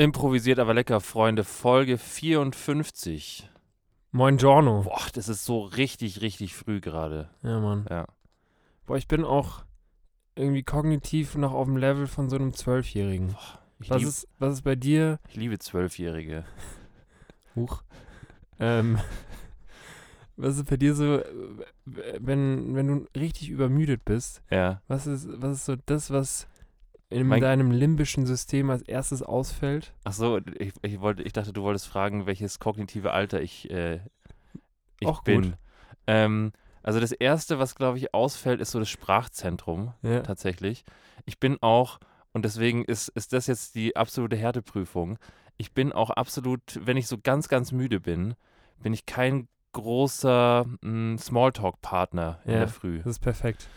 Improvisiert aber lecker, Freunde. Folge 54. Moin Giorno. Boah, das ist so richtig, richtig früh gerade. Ja, Mann. Ja. Boah, ich bin auch irgendwie kognitiv noch auf dem Level von so einem Zwölfjährigen. Ich, Was ist, was ist bei dir? ich liebe Zwölfjährige. Huch. Ähm, was ist bei dir so, wenn, wenn du richtig übermüdet bist? Ja. Was ist, was ist so das, was in Mein- deinem limbischen System als erstes ausfällt? Ach so, ich, ich, wollte, ich dachte, du wolltest fragen, welches kognitive Alter ich, äh, ich Auch bin. gut. Ähm, also das Erste, was, glaube ich, ausfällt, ist so das Sprachzentrum Ja. tatsächlich. Ich bin auch, und deswegen ist, ist das jetzt die absolute Härteprüfung, ich bin auch absolut, wenn ich so ganz, ganz müde bin, bin ich kein großer mm, Smalltalk-Partner in Ja. der Früh. Das ist perfekt.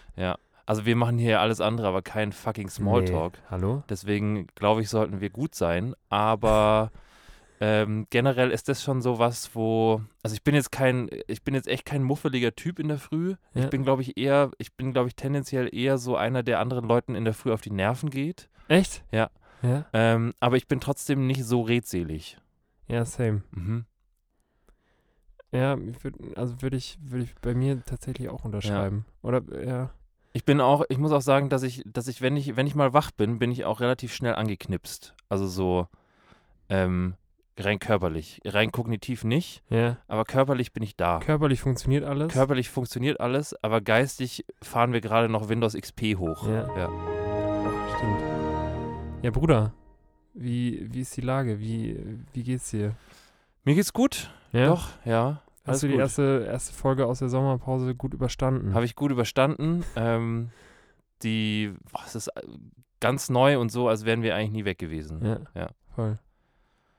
Also wir machen hier alles andere, aber kein fucking Smalltalk. Nee. Hallo? Deswegen glaube ich, sollten wir gut sein. Aber ähm, generell ist das schon so was, wo. Also ich bin jetzt kein, ich bin jetzt echt kein muffeliger Typ in der Früh. Ja. Ich bin, glaube ich, eher, ich bin, glaube ich, tendenziell eher so einer, der anderen Leuten in der Früh auf die Nerven geht. Echt? Ja. Ja? Ähm, aber ich bin trotzdem nicht so redselig. Ja, same. Mhm. Ja, ich würd, also würde ich, würde ich bei mir tatsächlich auch unterschreiben. Oder, ja. Ich bin auch, ich muss auch sagen, dass ich, dass ich, wenn ich, wenn ich mal wach bin, bin ich auch relativ schnell angeknipst. Also so ähm, rein körperlich. Rein kognitiv nicht, Ja. aber körperlich bin ich da. Körperlich funktioniert alles. Körperlich funktioniert alles, aber geistig fahren wir gerade noch Windows XP hoch. Ja. Ja. Ach, stimmt. Ja, Bruder, wie, wie ist die Lage? Wie, wie geht's dir? Mir geht's gut. Ja? Doch, ja. Hast du die gut. erste, erste Folge aus der Sommerpause gut überstanden? Habe ich gut überstanden. Ähm, die, boah, es ist äh, ganz neu und so, als wären wir eigentlich nie weg gewesen. Ja. Ja. Voll.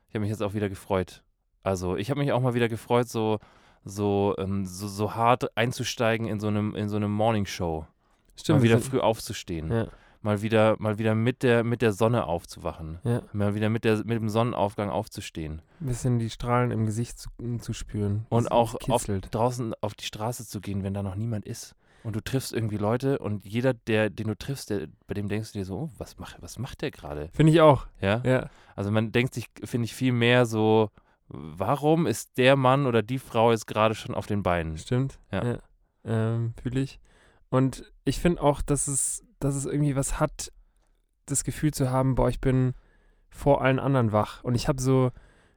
Ich habe mich jetzt auch wieder gefreut. Also ich habe mich auch mal wieder gefreut, so, so, ähm, so, so hart einzusteigen in so einem, in so einem Morning Show. Stimmt. mal wieder früh aufzustehen. Ja, Mal wieder, mal wieder mit der, mit der Sonne aufzuwachen. ja. Mal wieder mit, der, mit dem Sonnenaufgang aufzustehen. Ein bisschen die Strahlen im Gesicht zu, zu spüren. Und auch auf, draußen auf die Straße zu gehen, wenn da noch niemand ist. Und du triffst irgendwie Leute und jeder, der, den du triffst, der, bei dem denkst du dir so, oh, was, mach, was macht der gerade? Finde ich auch. Ja? Ja. Also man denkt sich, finde ich, viel mehr so, warum ist der Mann oder die Frau jetzt gerade schon auf den Beinen? Stimmt. Ja. Ähm, Fühle ich. Und ich finde auch, dass es, dass es irgendwie was hat, das Gefühl zu haben, boah, ich bin vor allen anderen wach. Und ich habe so,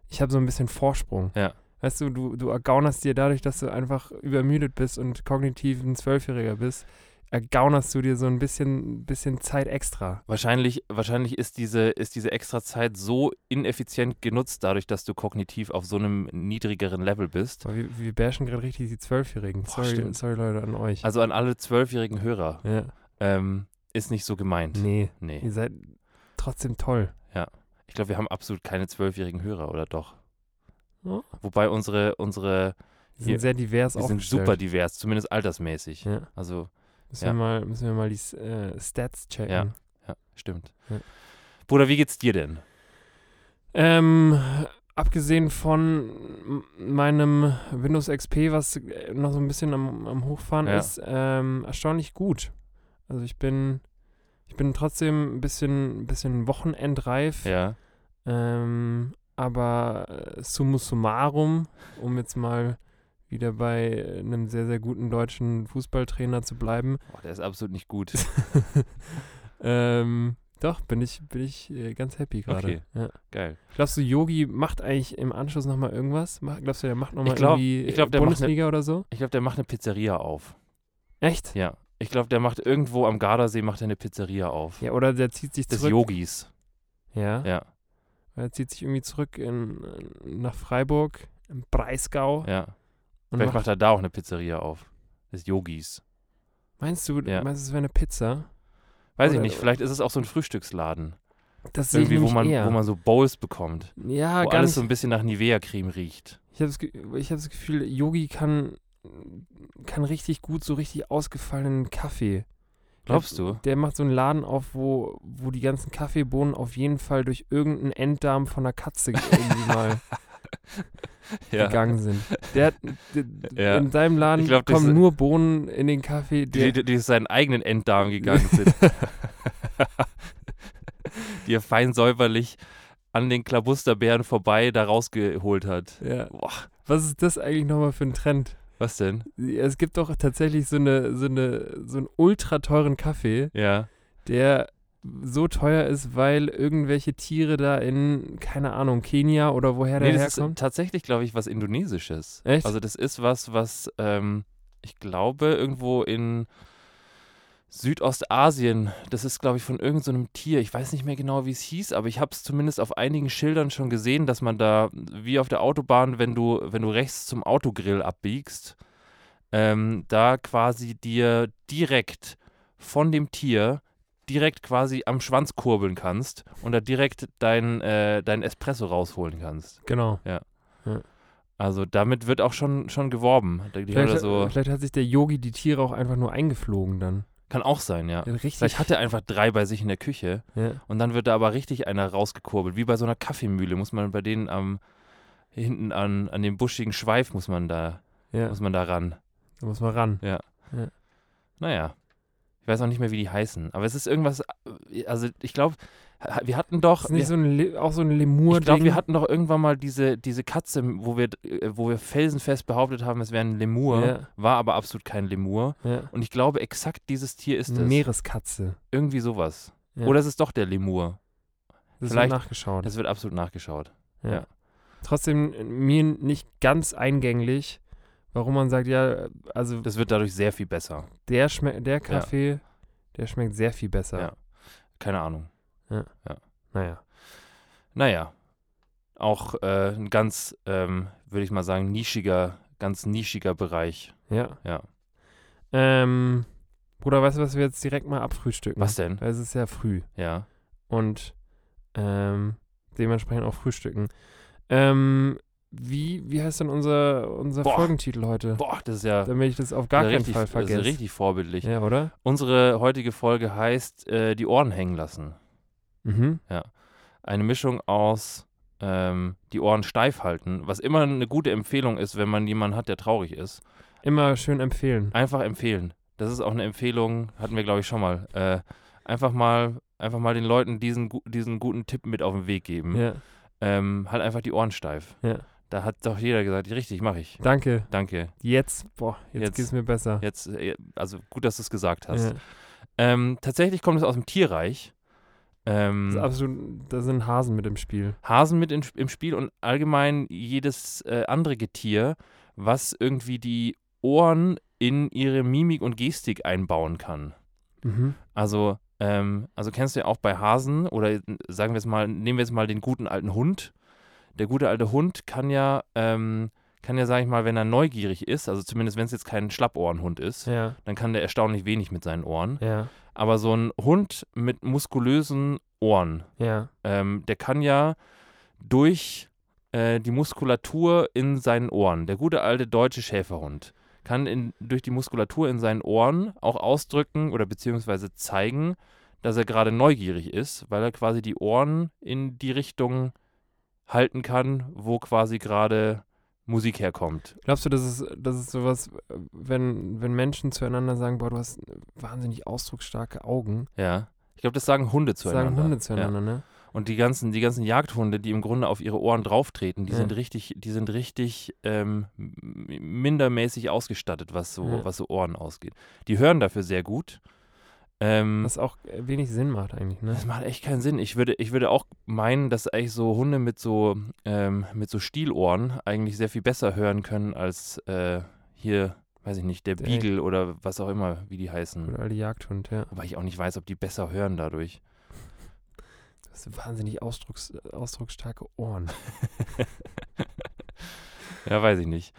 ich habe so ein bisschen Vorsprung. Ja. Weißt du, du, du ergaunerst dir dadurch, dass du einfach übermüdet bist und kognitiv ein Zwölfjähriger bist, ergaunerst du dir so ein bisschen, bisschen Zeit extra. Wahrscheinlich, wahrscheinlich ist diese, ist diese extra Zeit so ineffizient genutzt, dadurch, dass du kognitiv auf so einem niedrigeren Level bist. Boah, wir, wir bashen gerade richtig die Zwölfjährigen. Boah, Sorry, stimmt. sorry Leute an euch. Also an alle zwölfjährigen Hörer, ja. ähm, ist nicht so gemeint. Nee, Nee. ihr seid trotzdem toll. Ich glaube, wir haben absolut keine zwölfjährigen Hörer, oder doch? Ja. Wobei unsere, unsere, Wir sind Hier- sehr divers sind aufgestellt. super divers, zumindest altersmäßig. Ja. Also, Müssen, Ja. wir mal, müssen wir mal die äh, Stats checken. Ja. ja, stimmt. Ja. Bruder, wie geht's dir denn? Ähm, abgesehen von meinem Windows XP, was äh, noch so ein bisschen am, am Hochfahren Ja. ist, ähm, erstaunlich gut. Also ich bin, ich bin trotzdem ein bisschen, ein bisschen wochenendreif. Ja. Ähm, aber äh, summa summarum, um jetzt mal wieder bei einem sehr, sehr guten deutschen Fußballtrainer zu bleiben, Boah, der ist absolut nicht gut. ähm, doch, bin ich, bin ich äh, ganz happy gerade. Okay. Ja. Geil. Glaubst du, Yogi macht eigentlich im Anschluss nochmal irgendwas? Glaubst du, der macht nochmal glaub- irgendwie glaub, Bundesliga oder so? Ich glaube, der macht eine Pizzeria auf. Echt? Ja. Ich glaube, der macht irgendwo am Gardasee macht er eine Pizzeria auf. Ja, oder der zieht sich Des zurück. Yogis. Ja. Ja, Er zieht sich irgendwie zurück in, nach Freiburg, im Breisgau. ja. und Vielleicht macht, macht er da auch eine Pizzeria auf. Des Yogis. meinst du, Ja. meinst du, es wäre eine Pizza? Weiß ich Oder- nicht, vielleicht ist es auch so ein Frühstücksladen. Das ich Irgendwie, wo man, eher. wo man so Bowls bekommt. ja, wo gar alles nicht. so ein bisschen nach Nivea-Creme riecht. Ich habe das, Ge- ich hab das Gefühl, Yogi kann, kann richtig gut so richtig ausgefallenen Kaffee. Glaubst der, du? Der macht so einen Laden auf, wo, wo die ganzen Kaffeebohnen auf jeden Fall durch irgendeinen Enddarm von einer Katze irgendwie mal gegangen sind. Der, hat- d- d- Ja. In seinem Laden glaub, kommen nur Bohnen in den Kaffee. Die, Der, die, die seinen eigenen Enddarm gegangen sind. die er fein säuberlich an den Klabusterbeeren vorbei da rausgeholt hat. ja. Was ist das eigentlich nochmal für ein Trend? Was denn? Es gibt doch tatsächlich so, eine, so, eine, so einen ultra teuren Kaffee, Ja. der so teuer ist, weil irgendwelche Tiere da in, keine Ahnung, Kenia oder woher der Nee, das ist herkommt. tatsächlich, glaube ich, was Indonesisches. Echt? Also das ist was, was ähm, ich glaube irgendwo in Südostasien, das ist, glaube ich, von irgendeinem so einem Tier. Ich weiß nicht mehr genau, wie es hieß, aber ich habe es zumindest auf einigen Schildern schon gesehen, dass man da, wie auf der Autobahn, wenn du, wenn du rechts zum Autogrill abbiegst, ähm, da quasi dir direkt von dem Tier direkt quasi am Schwanz kurbeln kannst und da direkt dein, äh, dein Espresso rausholen kannst. Genau. Also damit wird auch schon, schon geworben. Vielleicht, so, vielleicht hat sich der Yogi die Tiere auch einfach nur eingeflogen dann. Kann auch sein, ja. Richtig. Vielleicht hat er einfach drei bei sich in der Küche ja. und dann wird da aber richtig einer rausgekurbelt. Wie bei so einer Kaffeemühle muss man bei denen am hinten an, an dem buschigen Schweif muss man da, ja, muss man da ran. da muss man ran. Naja. Ich weiß auch nicht mehr, wie die heißen. Aber es ist irgendwas, äh, also ich glaube, wir hatten doch. Ist nicht wir, so ein auch so ein Lemur ich glaube, wir hatten doch irgendwann mal diese, diese Katze, wo wir, äh, wo wir felsenfest behauptet haben, es wäre ein Lemur, Ja. war aber absolut kein Lemur. ja. Und ich glaube, exakt dieses Tier ist eine es. Meereskatze. Irgendwie sowas. Ja. Oder es ist doch der Lemur. Das vielleicht- wird nachgeschaut. Das wird absolut nachgeschaut. ja. Trotzdem äh, mir nicht ganz eingänglich, warum man sagt, ja, also Das wird dadurch sehr viel besser. der schmeckt, der Kaffee, der schmeckt sehr viel besser. Ja. Keine Ahnung. Naja. Naja. Auch äh, ein ganz, ähm, würde ich mal sagen, nischiger, ganz nischiger Bereich. Ja. Ja. Ähm, Bruder, weißt du, was wir jetzt direkt mal abfrühstücken? Was denn? Weil es ist ja früh. Ja. Und ähm, dementsprechend auch frühstücken. Ähm, wie, wie heißt denn unser, unser Boah. Folgentitel heute? Boah, das ist ja Damit ich das auf gar keinen richtig, Fall das vergesse. ist richtig vorbildlich. Ja, oder? Unsere heutige Folge heißt äh, Die Ohren hängen lassen. Mhm. Eine Mischung aus ähm, die Ohren steif halten, was immer eine gute Empfehlung ist, wenn man jemanden hat, der traurig ist. Immer schön empfehlen. Einfach empfehlen. Das ist auch eine Empfehlung, hatten wir, glaube ich, schon mal. Äh, einfach mal. Einfach mal den Leuten diesen, diesen guten Tipp mit auf den Weg geben. Ja, Ähm, halt einfach die Ohren steif. ja. Da hat doch jeder gesagt, richtig, mache ich. Danke. Danke. Jetzt, boah, jetzt, Jetzt- geht's mir besser. Jetzt, äh, also gut, dass du es gesagt hast. Ja. Ähm, tatsächlich kommt es aus dem Tierreich. Ähm, Das ist absolut, da sind Hasen mit im Spiel. Hasen mit in, im Spiel und allgemein jedes äh, andere Getier, was irgendwie die Ohren in ihre Mimik und Gestik einbauen kann. Mhm. Also, ähm, also kennst du ja auch bei Hasen oder sagen wir es mal, nehmen wir jetzt mal den guten alten Hund. Der gute alte Hund kann ja, ähm, kann ja, sag ich mal, wenn er neugierig ist, also zumindest wenn es jetzt kein Schlappohrenhund ist, Ja, dann kann der erstaunlich wenig mit seinen Ohren. ja, Aber so ein Hund mit muskulösen Ohren, ja. ähm, der kann ja durch äh, die Muskulatur in seinen Ohren, der gute alte deutsche Schäferhund, kann in, durch die Muskulatur in seinen Ohren auch ausdrücken oder beziehungsweise zeigen, dass er gerade neugierig ist, weil er quasi die Ohren in die Richtung halten kann, wo quasi gerade Musik herkommt. Glaubst du, das ist, das ist sowas, wenn, wenn Menschen zueinander sagen, boah, du hast wahnsinnig ausdrucksstarke Augen, Ja. Ich glaube, das sagen Hunde zueinander. sagen Hunde Ja. zueinander, ne? Und die ganzen, die ganzen Jagdhunde, die im Grunde auf ihre Ohren drauftreten, die Ja. sind richtig, die sind richtig ähm, mindermäßig ausgestattet, was so, Ja. was so Ohren ausgeht. Die hören dafür sehr gut. Ähm, Was auch wenig Sinn macht eigentlich, ne? das macht echt keinen Sinn. Ich würde, ich würde auch meinen, dass eigentlich so Hunde mit so, ähm, mit so Stielohren eigentlich sehr viel besser hören können als äh, hier, weiß ich nicht, der Beagle oder was auch immer, wie die heißen. Oder die Jagdhund, ja. Wobei ich auch nicht weiß, ob die besser hören dadurch. Das sind wahnsinnig ausdrucks, ausdrucksstarke Ohren. Ja, weiß ich nicht.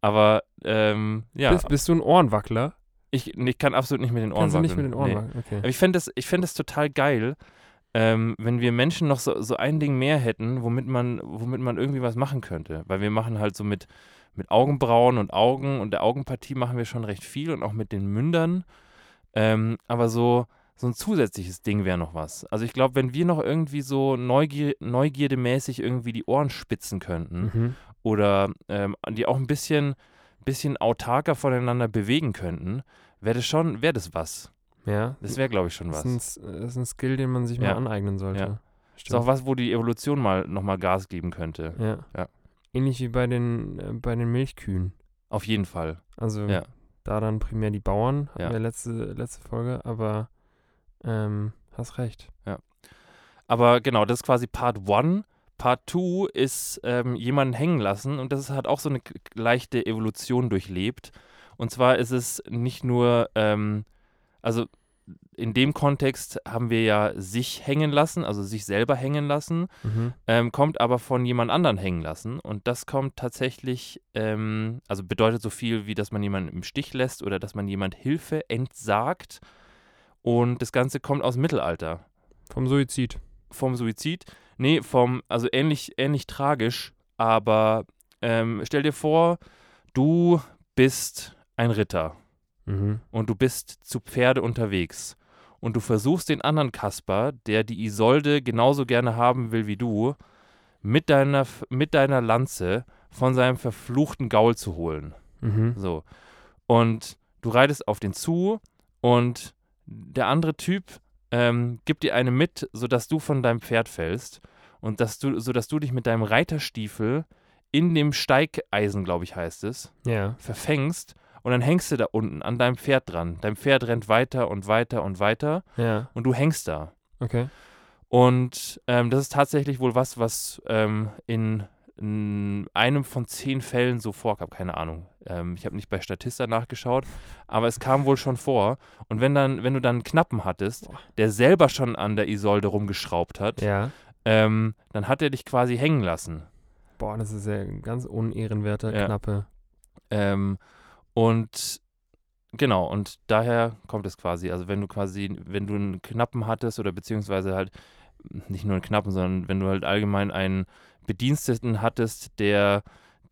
Aber ähm, ja, Bist, bist du ein Ich ich, ich kann absolut nicht mit den Ohren Kannst du nicht wackeln. mit den Ohren Nee. wackeln? Okay. Aber ich fände das, ich fänd das total geil, ähm, wenn wir Menschen noch so, so ein Ding mehr hätten, womit man, womit man irgendwie was machen könnte. Weil wir machen halt so mit, mit Augenbrauen und Augen und der Augenpartie machen wir schon recht viel und auch mit den Mündern. Ähm, aber so, so ein zusätzliches Ding wäre noch was. Also ich glaube, wenn wir noch irgendwie so Neugier, neugierdemäßig irgendwie die Ohren spitzen könnten Mhm. oder ähm, die auch ein bisschen, bisschen autarker voneinander bewegen könnten, wäre das schon, wäre das was. Ja. Das wäre, glaube ich, schon das, was. ist ein, das ist ein Skill, den man sich Ja. mal aneignen sollte. Ja. Stimmt. Ist auch was, wo die Evolution mal nochmal Gas geben könnte. Ja. Ja. Ähnlich wie bei den, äh, bei den Milchkühen. Auf jeden Fall. Also Ja. da dann primär die Bauern, hatten Ja. wir letzte, letzte Folge, aber ähm, hast recht. Aber genau, das ist quasi Part 1. Part 2 ist ähm, jemanden hängen lassen und das hat auch so eine leichte Evolution durchlebt. Und zwar ist es nicht nur, ähm, also in dem Kontext haben wir ja sich hängen lassen, also sich selber hängen lassen, Mhm. ähm, kommt aber von jemand anderen hängen lassen. Und das kommt tatsächlich, ähm, also bedeutet so viel wie, dass man jemanden im Stich lässt oder dass man jemand Hilfe entsagt. Und das Ganze kommt aus dem Mittelalter Vom Suizid. vom Suizid. Nee, vom, also ähnlich, ähnlich tragisch, aber ähm, stell dir vor, du bist ein Ritter Mhm. und du bist zu Pferde unterwegs und du versuchst den anderen Kasper, der die Isolde genauso gerne haben will wie du, mit deiner, mit deiner Lanze von seinem verfluchten Gaul zu holen. Mhm. So. Und du reitest auf den zu und der andere Typ ähm, gibt dir eine mit, sodass du von deinem Pferd fällst und dass du, sodass du dich mit deinem Reiterstiefel in dem Steigeisen, glaube ich, heißt es, Ja. verfängst und dann hängst du da unten an deinem Pferd dran. Dein Pferd rennt weiter und weiter und weiter Ja. und du hängst da. Okay. Und ähm, das ist tatsächlich wohl was, was ähm, in, in einem von zehn Fällen so vorkam. Keine Ahnung. Ähm, ich habe nicht bei Statista nachgeschaut, aber es kam wohl schon vor. Und wenn dann, wenn du dann einen Knappen hattest, der selber schon an der Isolde rumgeschraubt hat, Ja. ähm, dann hat er dich quasi hängen lassen. Boah, das ist ja ein ganz unehrenwerter Ja. Knappe. Ähm, und genau, und daher kommt es quasi. Also wenn du quasi, wenn du einen Knappen hattest oder beziehungsweise halt nicht nur einen Knappen, sondern wenn du halt allgemein einen Bediensteten hattest, der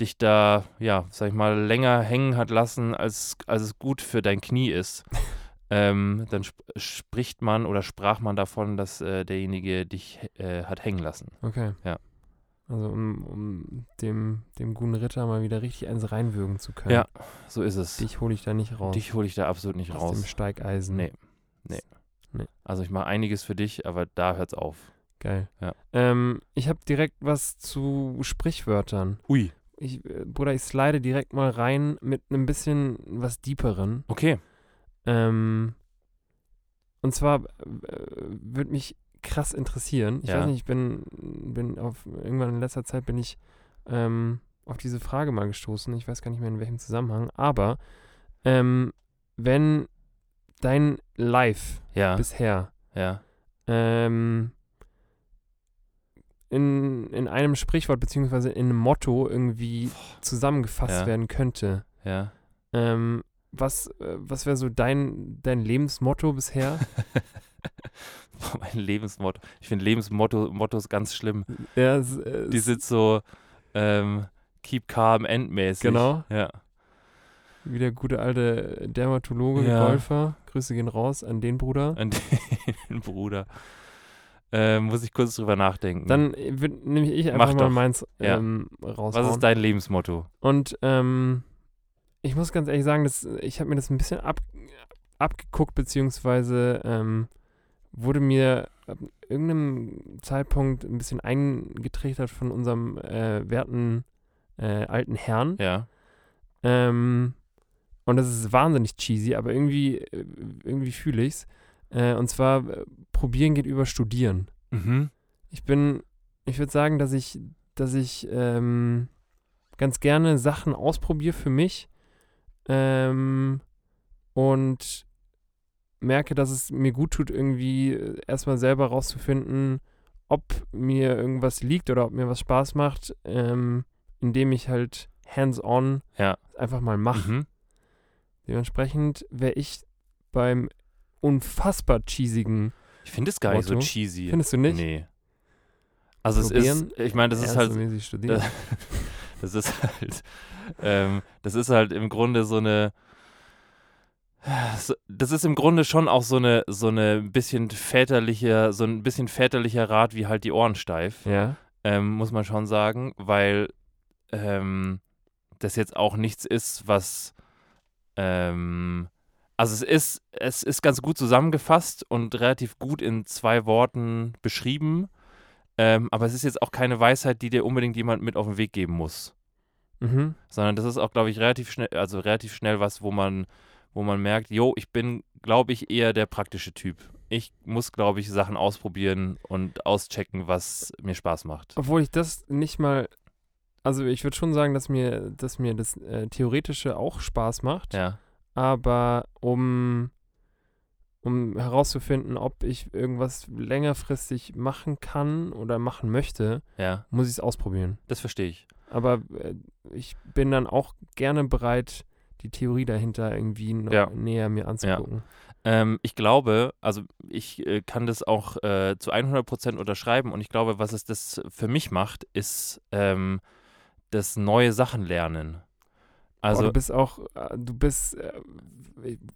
dich da, ja, sag ich mal, länger hängen hat lassen, als, als es gut für dein Knie ist, ähm, dann sp spricht man oder sprach man davon, dass äh, derjenige dich äh, hat hängen lassen. Okay. Ja. Also um, um dem, dem guten Ritter mal wieder richtig eins reinwürgen zu können. Ja, So ist es. Dich hole ich da nicht raus. Dich hole ich da absolut nicht aus raus. dem Steigeisen. Nee. Also ich mache einiges für dich, aber da hört's auf. Geil. Ja. Ähm, ich habe direkt was zu Sprichwörtern. Ui. Ich, äh, Bruder, ich slide direkt mal rein mit einem bisschen was Deeperen. Okay. Ähm, und zwar äh, würde mich krass interessieren. Ich Ja. weiß nicht, ich bin, bin auf irgendwann in letzter Zeit bin ich ähm, auf diese Frage mal gestoßen. Ich weiß gar nicht mehr in welchem Zusammenhang, aber ähm, wenn dein Life Ja. bisher ja. ähm, in, in einem Sprichwort beziehungsweise in einem Motto irgendwie zusammengefasst Ja. werden könnte, Ja. ähm, was, äh, was wäre so dein, dein Lebensmotto bisher? Mein Lebensmotto. Ich finde Lebensmotto Mottos ganz schlimm. ja, es, äh, Die es- sind so ähm, keep calm endmäßig. Genau. Ja. wie der gute alte Dermatologe Ja. Golfer. Grüße gehen raus an den Bruder. An den Bruder. Ähm, muss ich kurz drüber nachdenken. Dann äh, nehme ich Mach einfach mal doch. meins Ja. ähm, raus. Was ist dein Lebensmotto? Und ähm, ich muss ganz ehrlich sagen, dass, ich habe mir das ein bisschen ab, abgeguckt, beziehungsweise ähm, wurde mir ab irgendeinem Zeitpunkt ein bisschen eingetrichtert von unserem äh, werten äh, alten Herrn. Ja. Ähm, und das ist wahnsinnig cheesy, aber irgendwie, äh, irgendwie fühle ich es. Äh, und zwar, äh, probieren geht über studieren. Mhm. Ich bin, ich würde sagen, dass ich, dass ich ähm, ganz gerne Sachen ausprobiere für mich ähm, und merke, dass es mir gut tut, irgendwie äh, erstmal selber rauszufinden, ob mir irgendwas liegt oder ob mir was Spaß macht, ähm, indem ich halt hands-on Ja. einfach mal mache. Mhm. Dementsprechend wäre ich beim unfassbar cheesigen Ich finde es gar nicht so Motto. cheesy. Findest du nicht? Nee. Also es Probieren, ist, ich meine, das ist halt, studieren. das ist halt, ähm, das ist halt im Grunde so eine, das ist im Grunde schon auch so eine, so eine bisschen väterliche, so ein bisschen väterlicher Rat wie halt die Ohren steif, ja. ähm, muss man schon sagen, weil ähm, das jetzt auch nichts ist, was, ähm, also es ist, es ist ganz gut zusammengefasst und relativ gut in zwei Worten beschrieben, ähm, aber es ist jetzt auch keine Weisheit, die dir unbedingt jemand mit auf den Weg geben muss Mhm. sondern das ist auch, glaube ich, relativ schnell, also relativ schnell was, wo man, wo man merkt, jo, ich bin, glaube ich, eher der praktische Typ. Ich muss, glaube ich, Sachen ausprobieren und auschecken, was mir Spaß macht. Obwohl ich das nicht mal, also ich würde schon sagen, dass mir, dass mir das äh, Theoretische auch Spaß macht, Ja, aber um, um herauszufinden, ob ich irgendwas längerfristig machen kann oder machen möchte, ja, muss ich es ausprobieren. das verstehe ich. Aber äh, ich bin dann auch gerne bereit, die Theorie dahinter irgendwie noch Ja. näher mir anzugucken. Ähm, ich glaube, also ich äh, kann das auch äh, zu 100% unterschreiben und ich glaube, was es das für mich macht, ist ähm, das neue Sachen lernen. Also Also, du bist auch, äh, du bist, äh,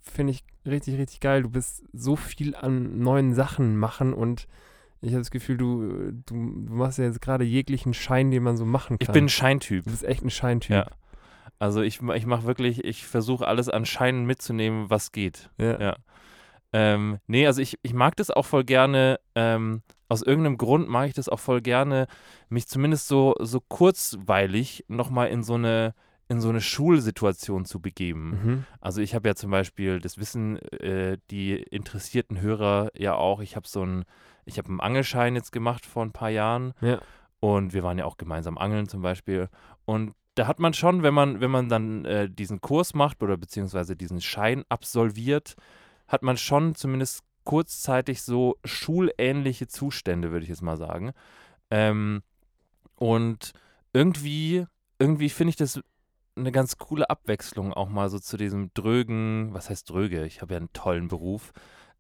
finde ich richtig, richtig geil. Du bist so viel an neuen Sachen machen und ich habe das Gefühl, du, du, du machst ja jetzt gerade jeglichen Schein, den man so machen kann. ich bin ein Scheintyp. du bist echt ein Scheintyp. Ja. Also ich, ich mache wirklich, ich versuche alles an Scheinen mitzunehmen, was geht. Ja. Ja. Ähm, nee, also ich, ich mag das auch voll gerne, ähm, aus irgendeinem Grund mag ich das auch voll gerne, mich zumindest so, so kurzweilig nochmal in so eine in so eine Schulsituation zu begeben. Mhm. Also ich habe ja zum Beispiel, das wissen äh, die interessierten Hörer ja auch, ich habe so ein, ich habe einen Angelschein jetzt gemacht vor ein paar Jahren Ja. und wir waren ja auch gemeinsam angeln zum Beispiel. Und da hat man schon, wenn man, wenn man dann äh, diesen Kurs macht oder beziehungsweise diesen Schein absolviert, hat man schon zumindest kurzzeitig so schulähnliche Zustände, würde ich jetzt mal sagen. Ähm, und irgendwie, irgendwie finde ich das eine ganz coole Abwechslung auch mal so zu diesem drögen, was heißt dröge? Ich habe ja einen tollen Beruf.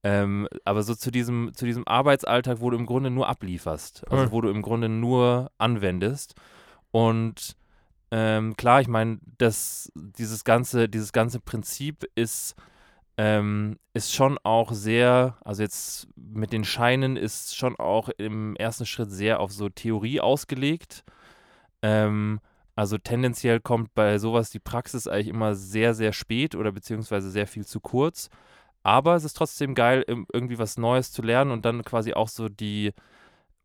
Ähm, aber so zu diesem, zu diesem Arbeitsalltag, wo du im Grunde nur ablieferst. Also Voll. wo du im Grunde nur anwendest. Und ähm, klar, ich meine, das, dieses ganze, dieses ganze Prinzip ist, ähm, ist schon auch sehr, also jetzt mit den Scheinen ist schon auch im ersten Schritt sehr auf so Theorie ausgelegt. Ähm, also tendenziell kommt bei sowas die Praxis eigentlich immer sehr, sehr spät oder beziehungsweise sehr viel zu kurz. Aber es ist trotzdem geil, irgendwie was Neues zu lernen und dann quasi auch so die,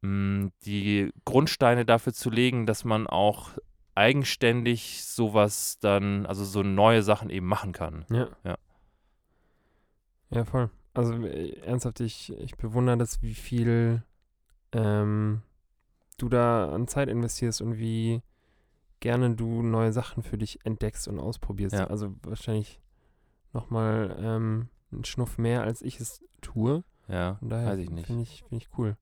mh, die Grundsteine dafür zu legen, dass man auch eigenständig sowas dann, also so neue Sachen eben machen kann. Ja. Ja. Ja, voll. Also äh, ernsthaft, ich, ich bewundere das, wie viel ähm, du da an Zeit investierst und wie gerne du neue Sachen für dich entdeckst und ausprobierst. Ja. Also wahrscheinlich nochmal ähm, einen Schnuff mehr, als ich es tue. Ja, daher weiß ich nicht. Finde ich, find ich cool.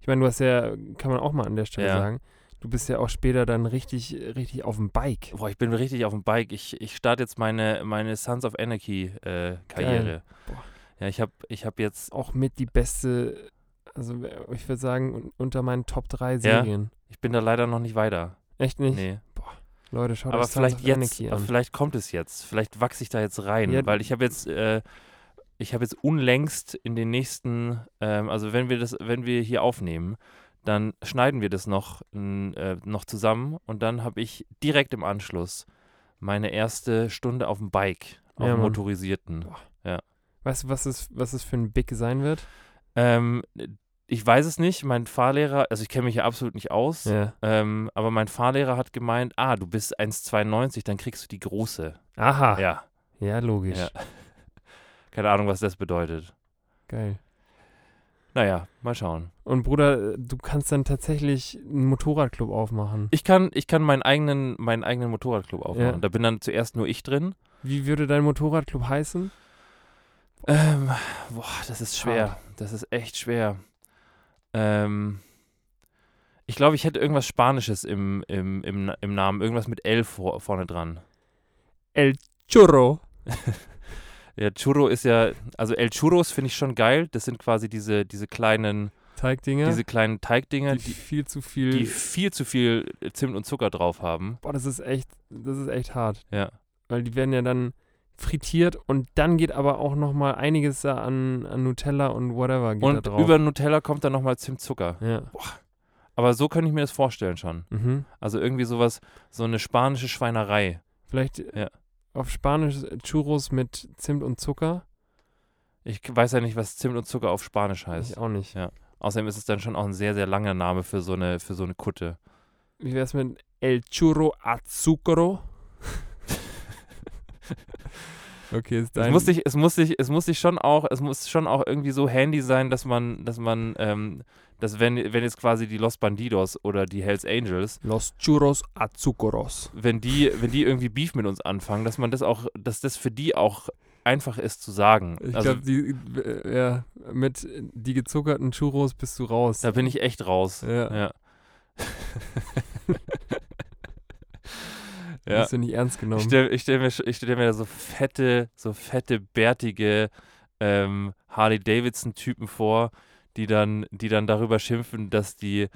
Ich meine, du hast ja, kann man auch mal an der Stelle Ja. sagen, du bist ja auch später dann richtig, richtig auf dem Bike. Boah, ich bin richtig auf dem Bike. Ich, ich starte jetzt meine, meine Sons of Anarchy äh, Karriere. Boah. Ja, ich habe ich hab jetzt, Auch mit die beste, also äh, ich würde sagen, un- unter meinen Top 3 Serien. ich bin da leider noch nicht weiter. Echt nicht? Nee. Leute, schaut aber euch Sons vielleicht of jetzt, Anarchy aber an. vielleicht kommt es jetzt. Vielleicht wachse ich da jetzt rein, Ja. weil ich habe jetzt, äh, ich habe jetzt unlängst in den nächsten, ähm, also wenn wir das, wenn wir hier aufnehmen, dann schneiden wir das noch, äh, noch zusammen und dann habe ich direkt im Anschluss meine erste Stunde auf dem Bike, auf Ja, dem motorisierten. Weißt du, was es, was es für ein Big sein wird? Ähm, ich weiß es nicht. Mein Fahrlehrer, also ich kenne mich ja absolut nicht aus, Ja. ähm, aber mein Fahrlehrer hat gemeint, ah, du bist 1,92, dann kriegst du die große. Aha. Ja, Ja, logisch. Ja. keine Ahnung, was das bedeutet. Geil. Naja, mal schauen. Und Bruder, du kannst dann tatsächlich einen Motorradclub aufmachen. Ich kann, ich kann meinen eigenen, meinen eigenen Motorradclub aufmachen. Ja. Da bin dann zuerst nur ich drin. Wie würde dein Motorradclub heißen? Ähm, boah, das ist schwer. Das ist echt schwer. Ähm, ich glaube, ich hätte irgendwas Spanisches im, im, im, im Namen. Irgendwas mit L vor, vorne dran. El Churro. Ja, Churro ist ja, also El Churros finde ich schon geil. Das sind quasi diese, diese kleinen, Teigdinger, diese kleinen Teigdinger, die, die, viel zu viel. die viel zu viel Zimt und Zucker drauf haben. boah, das ist echt, das ist echt hart. Ja. Weil die werden ja dann frittiert und dann geht aber auch noch mal einiges da an, an Nutella und whatever geht da Und drauf. über Nutella kommt dann nochmal Zimt-Zucker. ja. Aber so könnte ich mir das vorstellen schon. Mhm. Also irgendwie sowas, so eine spanische Schweinerei. Vielleicht Ja. Auf Spanisch Churros mit Zimt und Zucker. Ich weiß ja nicht, was Zimt und Zucker auf Spanisch heißt. Ich auch nicht. Ja. Außerdem ist es dann schon auch ein sehr, sehr langer Name für so eine, für so eine Kutte. Wie wär's mit El Churro Azucaro? okay, ist Es dein. muss, sich, es, muss sich, es muss sich schon auch, es muss schon auch irgendwie so handy sein, dass man, dass man, ähm, dass wenn, wenn jetzt quasi die Los Bandidos oder die Hells Angels, Los Churros Azucaros. wenn die, wenn die irgendwie Beef mit uns anfangen, dass man das auch, dass das für die auch einfach ist zu sagen. Ich also glaube, die, äh, ja, mit die gezuckerten Churros bist du raus. da bin ich echt raus. Ja. Ja. Ja. Bist du nicht ernst genommen. Ich stelle stell mir, ich stell mir da so fette, so fette, bärtige ähm, Harley-Davidson-Typen vor, die dann, die dann darüber schimpfen, dass die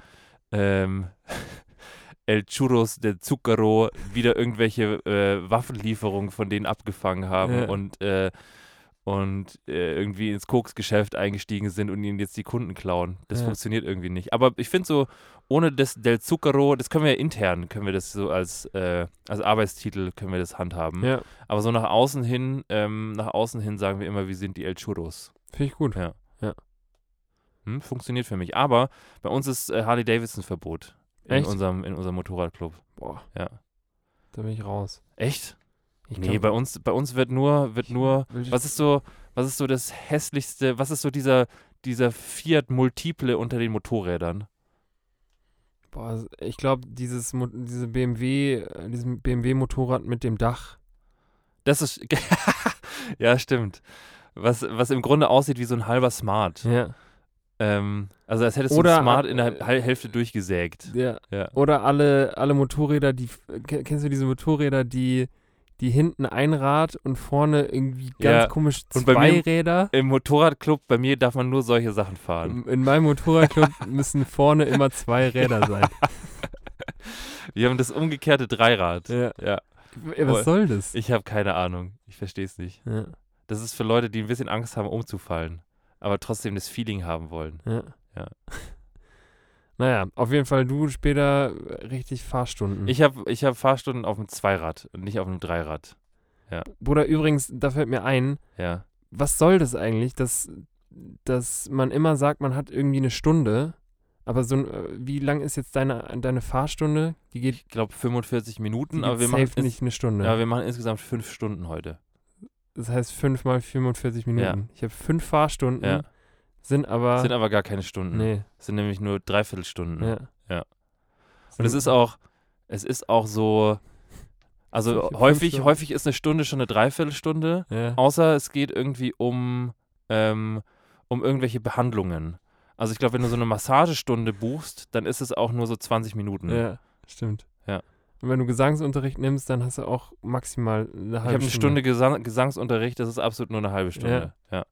ähm, El Churros de Zucchero wieder irgendwelche äh, Waffenlieferungen von denen abgefangen haben Ja. und, äh, und äh, irgendwie ins Koksgeschäft eingestiegen sind und ihnen jetzt die Kunden klauen. Das Ja. funktioniert irgendwie nicht. Aber ich finde so, ohne das Del Zucchero, das können wir ja intern, können wir das so als, äh, als Arbeitstitel, können wir das handhaben. Ja, Aber so nach außen hin, ähm, nach außen hin sagen wir immer, wir sind die El Churros. finde ich gut. Ja. Ja. Hm, funktioniert für mich. Aber bei uns ist äh, Harley Davidson Verbot. In Echt? unserem, in unserem Motorradclub. Boah, Ja. da bin ich raus. Echt? Ich nee, glaub, bei uns, bei uns wird nur, wird nur, was ist so, was ist so das hässlichste, was ist so dieser, dieser Fiat Multiple unter den Motorrädern? Boah, ich glaube, dieses diese BMW, äh, diesem BMW-Motorrad mit dem Dach. Das ist, ja, stimmt. Was, was im Grunde aussieht wie so ein halber Smart. Ja. Ähm, also als hättest du Oder, ein Smart in der Hälfte durchgesägt. ja. Ja. Oder alle, alle Motorräder, die, kennst du diese Motorräder, die, die hinten ein Rad und vorne irgendwie ganz Ja, komisch und bei zwei mir- Räder? Im Motorradclub, bei mir darf man nur solche Sachen fahren. In in meinem Motorradclub müssen vorne immer zwei Räder sein. Wir haben das umgekehrte Dreirad. Ja. Ja. Was soll das? Ich habe keine Ahnung. Ich verstehe es nicht. Ja, Das ist für Leute, die ein bisschen Angst haben, umzufallen. Aber trotzdem das Feeling haben wollen. ja. Ja. Naja, auf jeden Fall du später richtig Fahrstunden. Ich habe ich hab Fahrstunden auf dem Zweirad und nicht auf dem Dreirad. Bruder, übrigens, da fällt mir ein, Ja. was soll das eigentlich, dass, dass man immer sagt, man hat irgendwie eine Stunde, aber so äh, wie lang ist jetzt deine, deine Fahrstunde? Die geht, Ich glaube 45 die Minuten, aber wir machen, ins, nicht eine Stunde. ja, wir machen insgesamt fünf Stunden heute. Das heißt 5 mal 45 Minuten. Ich habe fünf Fahrstunden, Ja. sind aber, Sind aber gar keine Stunden. nee, Sind nämlich nur Dreiviertelstunden. ja. Ja. Und es ist auch, es ist auch so, also häufig, häufig ist eine Stunde schon eine Dreiviertelstunde, Ja. außer es geht irgendwie um, ähm, um irgendwelche Behandlungen. Also ich glaube, wenn du so eine Massagestunde buchst, dann ist es auch nur so 20 Minuten. Ja, stimmt. Ja. Und wenn du Gesangsunterricht nimmst, dann hast du auch maximal eine Ich halbe habe eine Stunde Gesang Gesangsunterricht, das ist absolut nur eine halbe Stunde. Ja.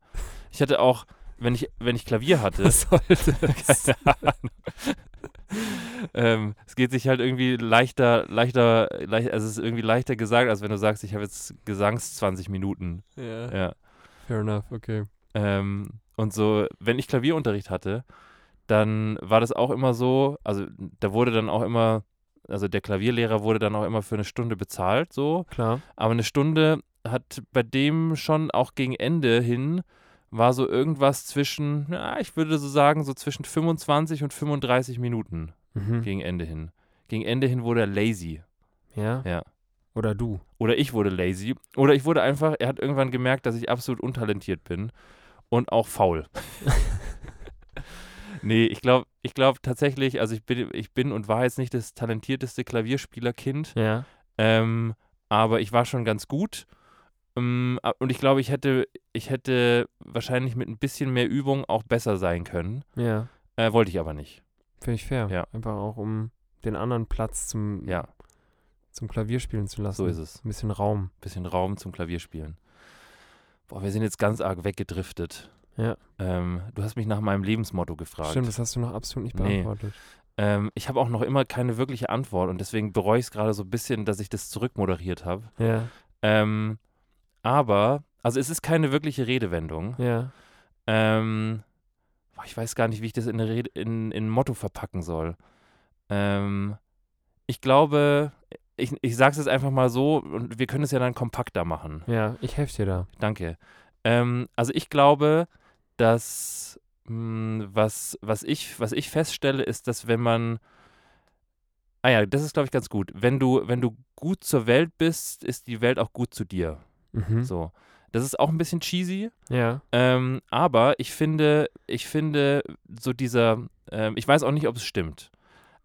Ich hatte auch, wenn ich, wenn ich Klavier hatte, Was sollte das? keine Ahnung. ähm, es geht sich halt irgendwie leichter, leichter, leicht, also es ist irgendwie leichter gesagt, als wenn du sagst, ich habe jetzt Gesangs 20 Minuten. ja. Ja. Fair enough, okay. Ähm, und so, wenn ich Klavierunterricht hatte, dann war das auch immer so, also da wurde dann auch immer, also der Klavierlehrer wurde dann auch immer für eine Stunde bezahlt, so. Klar. Aber eine Stunde hat bei dem schon auch gegen Ende hin, war so irgendwas zwischen, ja, ich würde so sagen, so zwischen 25 und 35 Minuten Mhm. gegen Ende hin. Gegen Ende hin wurde er lazy. Ja? Ja. Oder du. Oder ich wurde lazy. Oder ich wurde einfach, er hat irgendwann gemerkt, dass ich absolut untalentiert bin und auch faul. nee, ich glaube ich glaub tatsächlich, also ich bin, ich bin und war jetzt nicht das talentierteste Klavierspielerkind, Ja. ähm, aber ich war schon ganz gut. Ähm, und ich glaube, ich hätte, ich hätte wahrscheinlich mit ein bisschen mehr Übung auch besser sein können. Ja. Äh, wollte ich aber nicht. Finde ich fair. Ja. Einfach auch, um den anderen Platz zum, Ja, zum Klavierspielen zu lassen. so ist es. Ein bisschen Raum. Bisschen Raum zum Klavierspielen. boah, wir sind jetzt ganz arg weggedriftet. Ja. Ähm, du hast mich nach meinem Lebensmotto gefragt. Stimmt, das hast du noch absolut nicht Nee. beantwortet. Ähm, ich habe auch noch immer keine wirkliche Antwort und deswegen bereue ich es gerade so ein bisschen, dass ich das zurückmoderiert habe. Ja, Ähm, aber, also es ist keine wirkliche Redewendung. ja. Ähm, boah, ich weiß gar nicht, wie ich das in, eine Rede, in, in ein Motto verpacken soll. Ähm, ich glaube, ich, ich sage es jetzt einfach mal so und wir können es ja dann kompakter machen. Ja, ich helfe dir da. Danke. Ähm, also ich glaube, dass mh, was, was, ich, was ich feststelle, ist, dass wenn man Ah ja, das ist, glaube ich, ganz gut. Wenn du, wenn du gut zur Welt bist, ist die Welt auch gut zu dir. Mhm. So. Das ist auch ein bisschen cheesy, Ja, ähm, aber ich finde, ich finde, so dieser, ähm, ich weiß auch nicht, ob es stimmt.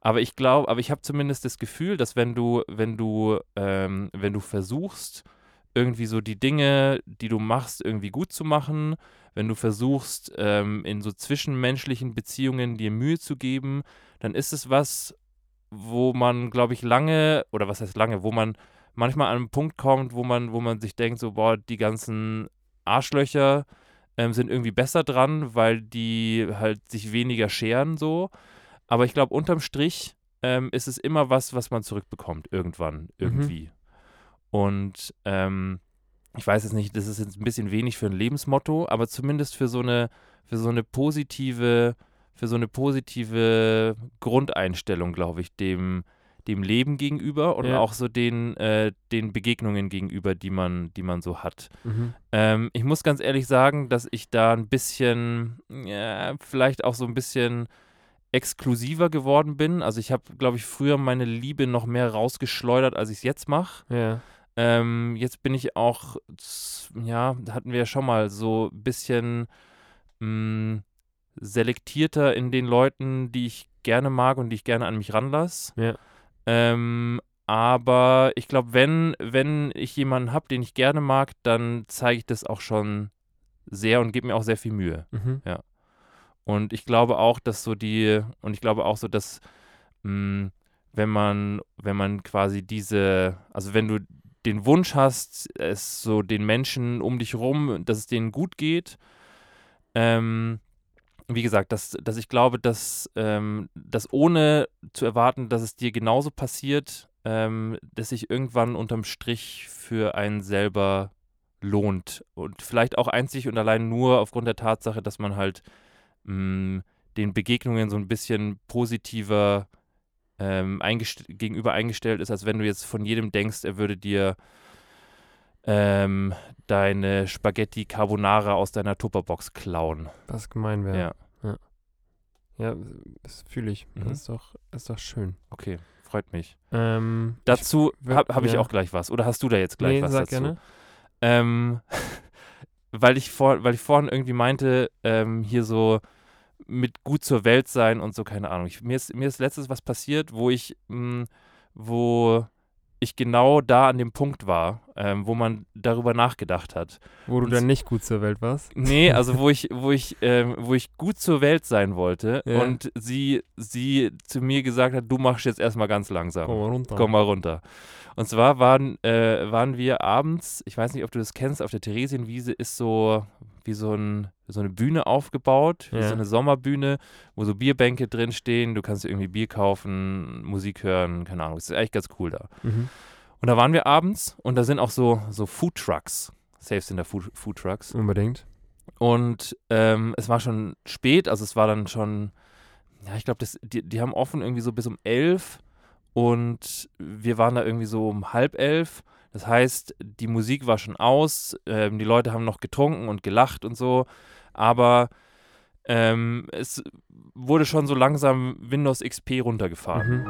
Aber ich glaube, aber ich habe zumindest das Gefühl, dass wenn du, wenn du, ähm, wenn du versuchst, irgendwie so die Dinge, die du machst, irgendwie gut zu machen, wenn du versuchst, ähm, in so zwischenmenschlichen Beziehungen dir Mühe zu geben, dann ist es was, wo man, glaube ich, lange, oder was heißt lange, wo man manchmal an einen Punkt kommt, wo man, wo man sich denkt, so, boah, die ganzen Arschlöcher ähm, sind irgendwie besser dran, weil die halt sich weniger scheren, so. Aber ich glaube, unterm Strich ähm, ist es immer was, was man zurückbekommt, irgendwann, irgendwie. Und ähm, ich weiß es nicht, das ist jetzt ein bisschen wenig für ein Lebensmotto, aber zumindest für so eine, für so eine positive, für so eine positive Grundeinstellung, glaube ich, dem, dem Leben gegenüber und Ja. auch so den, äh, den Begegnungen gegenüber, die man, die man so hat. mhm. Ähm, ich muss ganz ehrlich sagen, dass ich da ein bisschen, ja, vielleicht auch so ein bisschen exklusiver geworden bin. Also ich habe, glaube ich, früher meine Liebe noch mehr rausgeschleudert, als ich es jetzt mache. ja, Ähm, jetzt bin ich auch, ja, hatten wir ja schon mal so ein bisschen mh, selektierter in den Leuten, die ich gerne mag und die ich gerne an mich ranlasse. Ja. Ähm, aber ich glaube, wenn, wenn ich jemanden habe, den ich gerne mag, dann zeige ich das auch schon sehr und gebe mir auch sehr viel Mühe. mhm. Und ich glaube auch, dass so die, und ich glaube auch so, dass mh, wenn man, wenn man quasi diese, also wenn du den Wunsch hast, es so den Menschen um dich rum, dass es denen gut geht, ähm, wie gesagt, dass, dass ich glaube, dass, ähm, dass ohne zu erwarten, dass es dir genauso passiert, ähm, dass sich irgendwann unterm Strich für einen selber lohnt. Und vielleicht auch einzig und allein nur aufgrund der Tatsache, dass man halt mh, den Begegnungen so ein bisschen positiver ähm, eingest gegenüber eingestellt ist, als wenn du jetzt von jedem denkst, er würde dir ähm, deine Spaghetti Carbonara aus deiner Tupperbox klauen. Was gemein wäre. Ja. Ja, das fühle ich. Mhm. Das ist doch, ist doch schön. Okay, freut mich. Ähm, Dazu habe hab ich ja. auch gleich was. Oder hast du da jetzt gleich nee, was sag dazu? gerne. Ähm, weil ich vor, weil ich vorhin irgendwie meinte, ähm, hier so mit gut zur Welt sein und so, keine Ahnung. Ich, mir, ist, mir ist letztes was passiert, wo ich, mh, wo ich genau da an dem Punkt war, ähm, wo man darüber nachgedacht hat. Wo du Und dann nicht gut zur Welt warst. Nee, also wo ich, wo ich, ähm, wo ich gut zur Welt sein wollte Ja. und sie, sie zu mir gesagt hat, du machst jetzt erstmal ganz langsam. Komm mal runter. Komm mal runter. Und zwar waren, äh, waren wir abends, ich weiß nicht, ob du das kennst, auf der Theresienwiese ist so wie so, ein, so eine Bühne aufgebaut, wie Ja. so eine Sommerbühne, wo so Bierbänke drin stehen, du kannst irgendwie Bier kaufen, Musik hören, keine Ahnung, das ist eigentlich ganz cool da. Mhm. Und da waren wir abends und da sind auch so, so Food Trucks, safe sind da Food, Food Trucks. Unbedingt. Und ähm, es war schon spät, also es war dann schon, ja, ich glaube, die, die haben offen irgendwie so bis um elf und wir waren da irgendwie so um halb elf. Das heißt, die Musik war schon aus, ähm, die Leute haben noch getrunken und gelacht und so, aber ähm, es wurde schon so langsam Windows XP runtergefahren.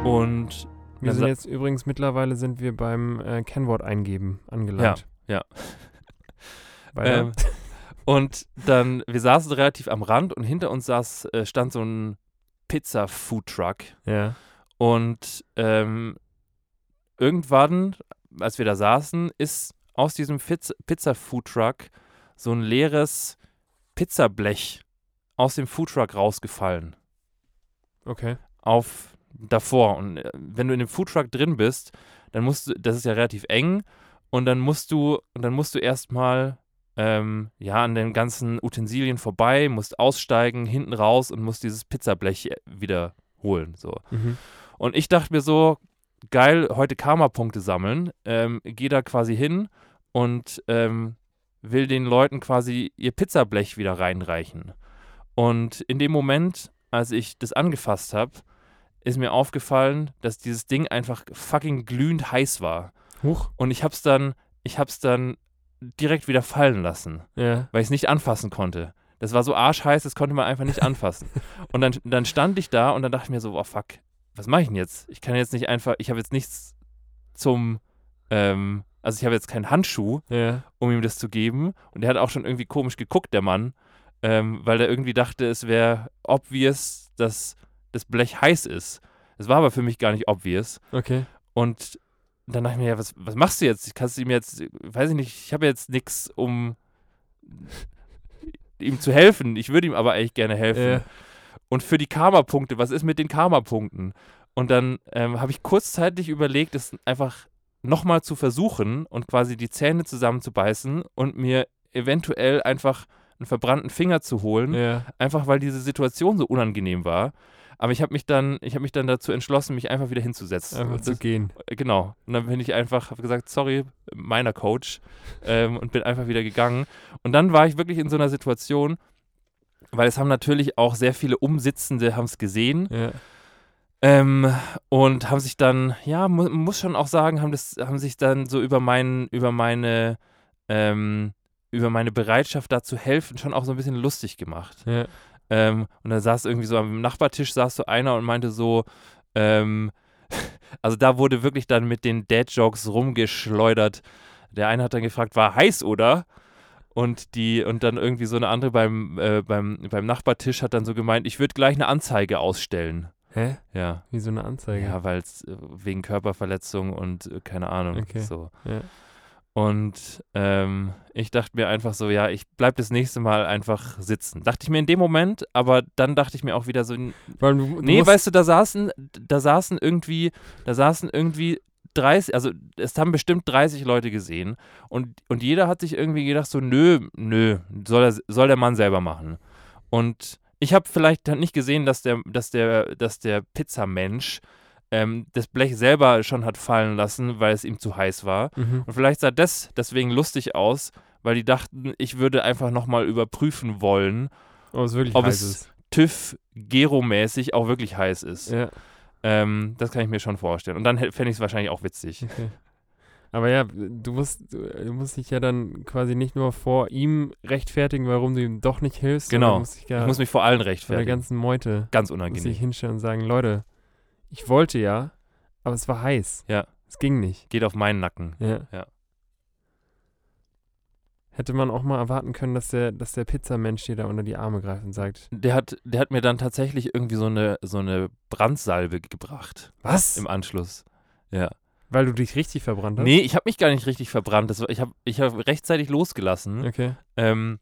Mhm. Und Wir sind jetzt übrigens mittlerweile sind wir beim äh, Kennwort eingeben angelangt. ja. Weiter. Ähm, und dann, wir saßen relativ am Rand und hinter uns saß, äh, stand so ein Pizza-Food-Truck. ja. Und ähm, irgendwann, als wir da saßen, ist aus diesem Pizza-Food-Truck so ein leeres Pizzablech aus dem Foodtruck rausgefallen. Okay. Auf davor. Und äh, wenn du in dem Foodtruck drin bist, dann musst du, das ist ja relativ eng, und dann musst du, und dann musst du erstmal ähm, ja, an den ganzen Utensilien vorbei, musst aussteigen, hinten raus und musst dieses Pizzablech äh, wieder holen. So. Mhm. Und ich dachte mir so, geil, heute Karma-Punkte sammeln. Ähm, geh da quasi hin und ähm, will den Leuten quasi ihr Pizzablech wieder reinreichen. Und in dem Moment, als ich das angefasst habe, ist mir aufgefallen, dass dieses Ding einfach fucking glühend heiß war. Huch. Und ich hab's dann, ich hab's dann direkt wieder fallen lassen, Ja. weil ich es nicht anfassen konnte. Das war so arschheiß, das konnte man einfach nicht anfassen. und dann, dann stand ich da und dann dachte ich mir so, oh fuck, was mache ich denn jetzt? Ich kann jetzt nicht einfach, ich habe jetzt nichts zum, ähm, also ich habe jetzt keinen Handschuh, Ja. um ihm das zu geben. Und er hat auch schon irgendwie komisch geguckt, der Mann, ähm, weil er irgendwie dachte, es wäre obvious, dass das Blech heiß ist. Es war aber für mich gar nicht obvious. Okay. Und dann dachte ich mir, ja, was, was machst du jetzt? Kannst du ihm jetzt, weiß ich nicht, ich habe jetzt nichts, um ihm zu helfen. Ich würde ihm aber eigentlich gerne helfen. Ja. Und für die Karma-Punkte, was ist mit den Karma-Punkten? Und dann ähm, habe ich kurzzeitig überlegt, es einfach nochmal zu versuchen und quasi die Zähne zusammenzubeißen und mir eventuell einfach einen verbrannten Finger zu holen, Ja. einfach weil diese Situation so unangenehm war. Aber ich habe mich dann, ich habe mich dann dazu entschlossen, mich einfach wieder hinzusetzen. Einfach zu gehen. Genau. Und dann bin ich einfach, habe gesagt, sorry, meiner Coach, ähm, und bin einfach wieder gegangen. Und dann war ich wirklich in so einer Situation, weil es haben natürlich auch sehr viele Umsitzende haben es gesehen Ja. ähm, und haben sich dann, ja, mu muss schon auch sagen, haben das, haben sich dann so über meinen, über meine, ähm, über meine Bereitschaft da zu helfen schon auch so ein bisschen lustig gemacht. Ja. Ähm, und da saß irgendwie so am Nachbartisch saß so einer und meinte so, ähm, also da wurde wirklich dann mit den Dad-Jokes rumgeschleudert. Der eine hat dann gefragt, war heiß oder? Und die, und dann irgendwie so eine andere beim, äh, beim, beim Nachbartisch hat dann so gemeint, ich würde gleich eine Anzeige ausstellen. Hä? Ja. Wie so eine Anzeige. Ja, weil es äh, wegen Körperverletzung und äh, keine Ahnung. Okay. So. Ja. Und ähm, ich dachte mir einfach so, ja, ich bleib das nächste Mal einfach sitzen. Dachte ich mir in dem Moment, aber dann dachte ich mir auch wieder so, Weil du, du nee, weißt du, da saßen, da saßen irgendwie, da saßen irgendwie 30, also es haben bestimmt 30 Leute gesehen und, und jeder hat sich irgendwie gedacht so, nö, nö, soll, er, soll der Mann selber machen. Und ich habe vielleicht nicht gesehen, dass der, dass der, dass der Pizzamensch ähm, das Blech selber schon hat fallen lassen, weil es ihm zu heiß war. Mhm. Und vielleicht sah das deswegen lustig aus, weil die dachten, ich würde einfach nochmal überprüfen wollen, Oh, es wirklich ob heiß es ist. TÜV Gero-mäßig auch wirklich heiß ist. Ja. Ähm, das kann ich mir schon vorstellen. Und dann fände ich es wahrscheinlich auch witzig. Okay. Aber ja, du musst, du musst dich ja dann quasi nicht nur vor ihm rechtfertigen, warum du ihm doch nicht hilfst. Genau. Du musst dich ja Ich muss mich vor allen vor der rechtfertigen. ganzen Meute Ganz musst dich unangenehm. hinstellen und sagen, Leute, ich wollte ja, aber es war heiß. Ja. Es ging nicht. Geht auf meinen Nacken. Ja. Ja. Hätte man auch mal erwarten können, dass der, dass der Pizzamensch dir da unter die Arme greift und sagt, Der hat, der hat mir dann tatsächlich irgendwie so eine, so eine Brandsalbe gebracht was? im Anschluss. Ja. Weil du dich richtig verbrannt hast? Nee, ich habe mich gar nicht richtig verbrannt. Das ich habe ich hab rechtzeitig losgelassen. Okay. Ähm,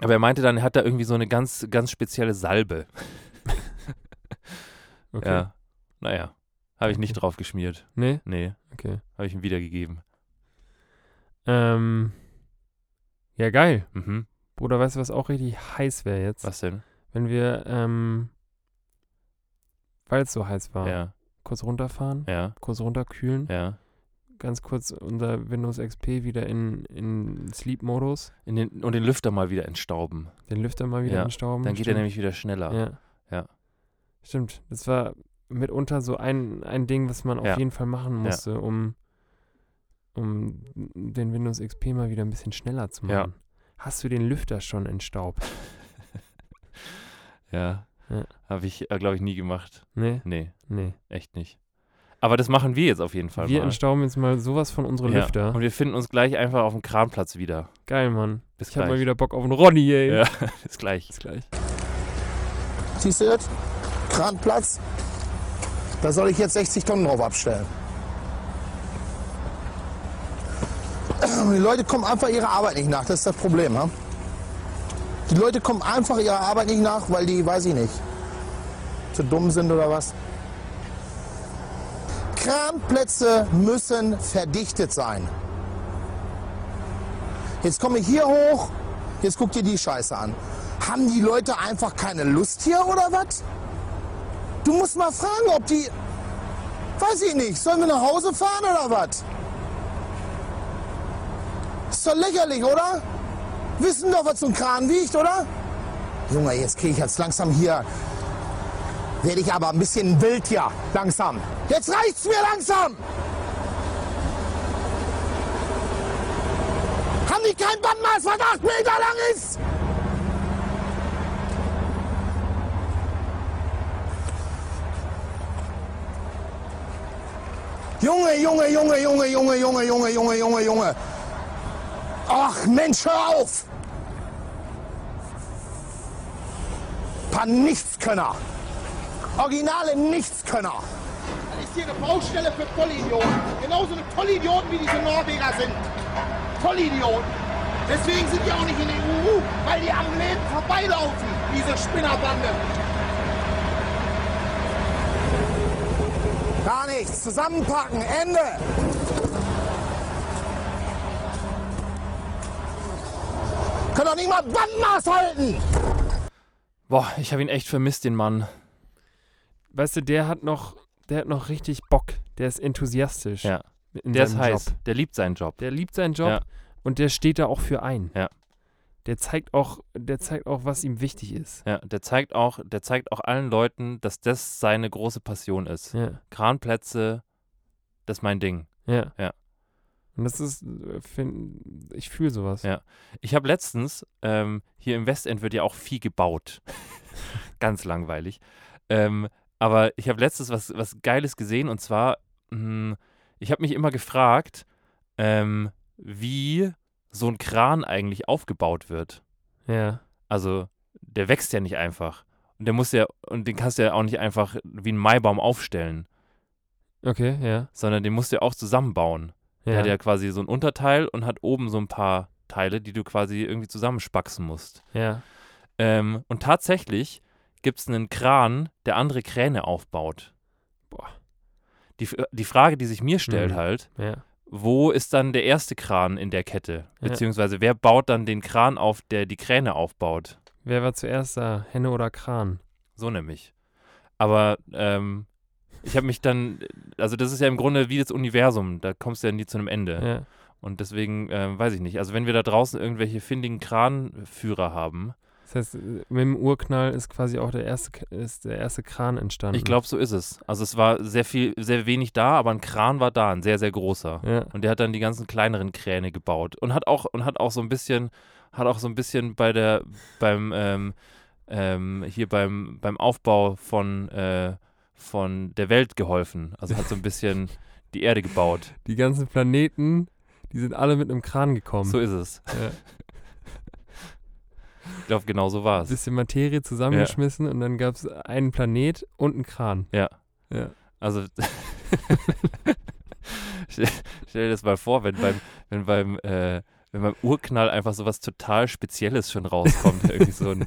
aber er meinte dann, er hat da irgendwie so eine ganz, ganz spezielle Salbe. okay. Ja. Naja. Habe ich nicht drauf geschmiert. Nee? Nee, Okay. habe ich ihm wiedergegeben. Ähm, ja, geil. Mhm. Bruder, weißt du, was auch richtig heiß wäre jetzt? Was denn? Wenn wir, ähm, weil es so heiß war, Ja, kurz runterfahren, ja, kurz runterkühlen, ja. ganz kurz unser Windows XP wieder in, in Sleep-Modus, In den, und den Lüfter mal wieder entstauben. den Lüfter mal wieder Ja, entstauben. Dann geht er stimmt. nämlich wieder schneller. Ja. Ja. Stimmt. Das war mitunter so ein, ein Ding, was man auf jeden Fall machen musste, um, um den Windows XP mal wieder ein bisschen schneller zu machen. Ja. Hast du den Lüfter schon entstaubt? Ja. Ja. Habe ich, äh, glaube ich, nie gemacht. Nee? Nee, Nee. echt nicht. Aber das machen wir jetzt auf jeden Fall Wir mal. entstauben jetzt mal sowas von unsere ja. Lüfter. Und wir finden uns gleich einfach auf dem Kranplatz wieder. Geil, Mann. Bis Ich hab gleich. mal wieder Bock auf einen Ronny, ey. Ja, bis gleich. Bis gleich. Siehst du das? Kranplatz. Da soll ich jetzt 60 Tonnen drauf abstellen. Die Leute kommen einfach ihrer Arbeit nicht nach, das ist das Problem. Ha? Die Leute kommen einfach ihrer Arbeit nicht nach, weil die, weiß ich nicht, zu dumm sind oder was. Kranplätze müssen verdichtet sein. Jetzt komme ich hier hoch, jetzt guck dir die Scheiße an. Haben die Leute einfach keine Lust hier oder was? Du musst mal fragen, ob die. Weiß ich nicht, sollen wir nach Hause fahren oder was? Ist doch lächerlich, oder? Wissen doch, was so ein Kran wiegt, oder? Junge, jetzt kriege ich jetzt langsam hier. Werde ich aber ein bisschen wild hier, langsam. Jetzt reicht's mir langsam! Haben die kein Bandmaß, was acht Meter lang ist? Junge, Junge, Junge, Junge, Junge, Junge, Junge, Junge, Junge, Junge. Ach Mensch, hör auf! Paar Nichtskönner. Originale Nichtskönner. Das ist hier eine Baustelle für Vollidioten. Genauso eine Vollidioten wie diese Norweger sind. Vollidioten. Deswegen sind die auch nicht in der EU, weil die am Leben vorbeilaufen, diese Spinnerbande. Gar nichts. Zusammenpacken. Ende. Können doch nicht mal Bandmaß halten. Boah, ich habe ihn echt vermisst, den Mann. Weißt du, der hat noch, der hat noch richtig Bock. Der ist enthusiastisch. Ja. In Der ist heiß. Job. Der liebt seinen Job. Der liebt seinen Job Ja. und der steht da auch für ein. Ja. Der zeigt auch, der zeigt auch, was ihm wichtig ist. Ja, der zeigt auch, der zeigt auch allen Leuten, dass das seine große Passion ist. Ja. Kranplätze, das ist mein Ding. Ja. Ja. Und das ist, äh, find, ich fühle sowas. Ja. Ich habe letztens, ähm, hier im Westend wird ja auch viel gebaut. Ganz langweilig. Ähm, aber ich habe letztens was, was Geiles gesehen und zwar, mh, ich habe mich immer gefragt, ähm, wie so ein Kran eigentlich aufgebaut wird. Ja. Also, der wächst ja nicht einfach. Und der muss ja, und den kannst du ja auch nicht einfach wie ein Maibaum aufstellen, Okay, ja. sondern den musst du ja auch zusammenbauen. Der Ja. hat ja quasi so ein Unterteil und hat oben so ein paar Teile, die du quasi irgendwie zusammenspacksen musst. ja. Ähm, und tatsächlich gibt es einen Kran, der andere Kräne aufbaut. Boah. Die, die Frage, die sich mir stellt Mhm. halt, Ja. wo ist dann der erste Kran in der Kette? Ja. Beziehungsweise wer baut dann den Kran auf, der die Kräne aufbaut? Wer war zuerst da? Henne oder Kran? So nämlich. Aber ähm, ich habe mich dann, also das ist ja im Grunde wie das Universum, da kommst du ja nie zu einem Ende. Ja. Und deswegen ähm, weiß ich nicht. Also wenn wir da draußen irgendwelche findigen Kranführer haben, Das heißt, äh, mit dem Urknall ist quasi auch der erste, ist der erste Kran entstanden. ich glaube, so ist es. Also es war sehr viel, sehr wenig da, aber ein Kran war da, ein sehr, sehr großer. Ja. Und der hat dann die ganzen kleineren Kräne gebaut und hat auch und hat auch so ein bisschen, hat auch so ein bisschen bei der, beim ähm, ähm, hier beim, beim Aufbau von, äh, von der Welt geholfen. Also hat so ein bisschen die Erde gebaut. Die ganzen Planeten, die sind alle mit einem Kran gekommen. So ist es. ja. Ich glaube, genau so war Ein es. bisschen Materie zusammengeschmissen und dann gab es einen Planet und einen Kran. Ja. Ja. Also stell, stell dir das mal vor, wenn beim, wenn beim, äh, wenn beim Urknall einfach so was total Spezielles schon rauskommt, irgendwie so ein,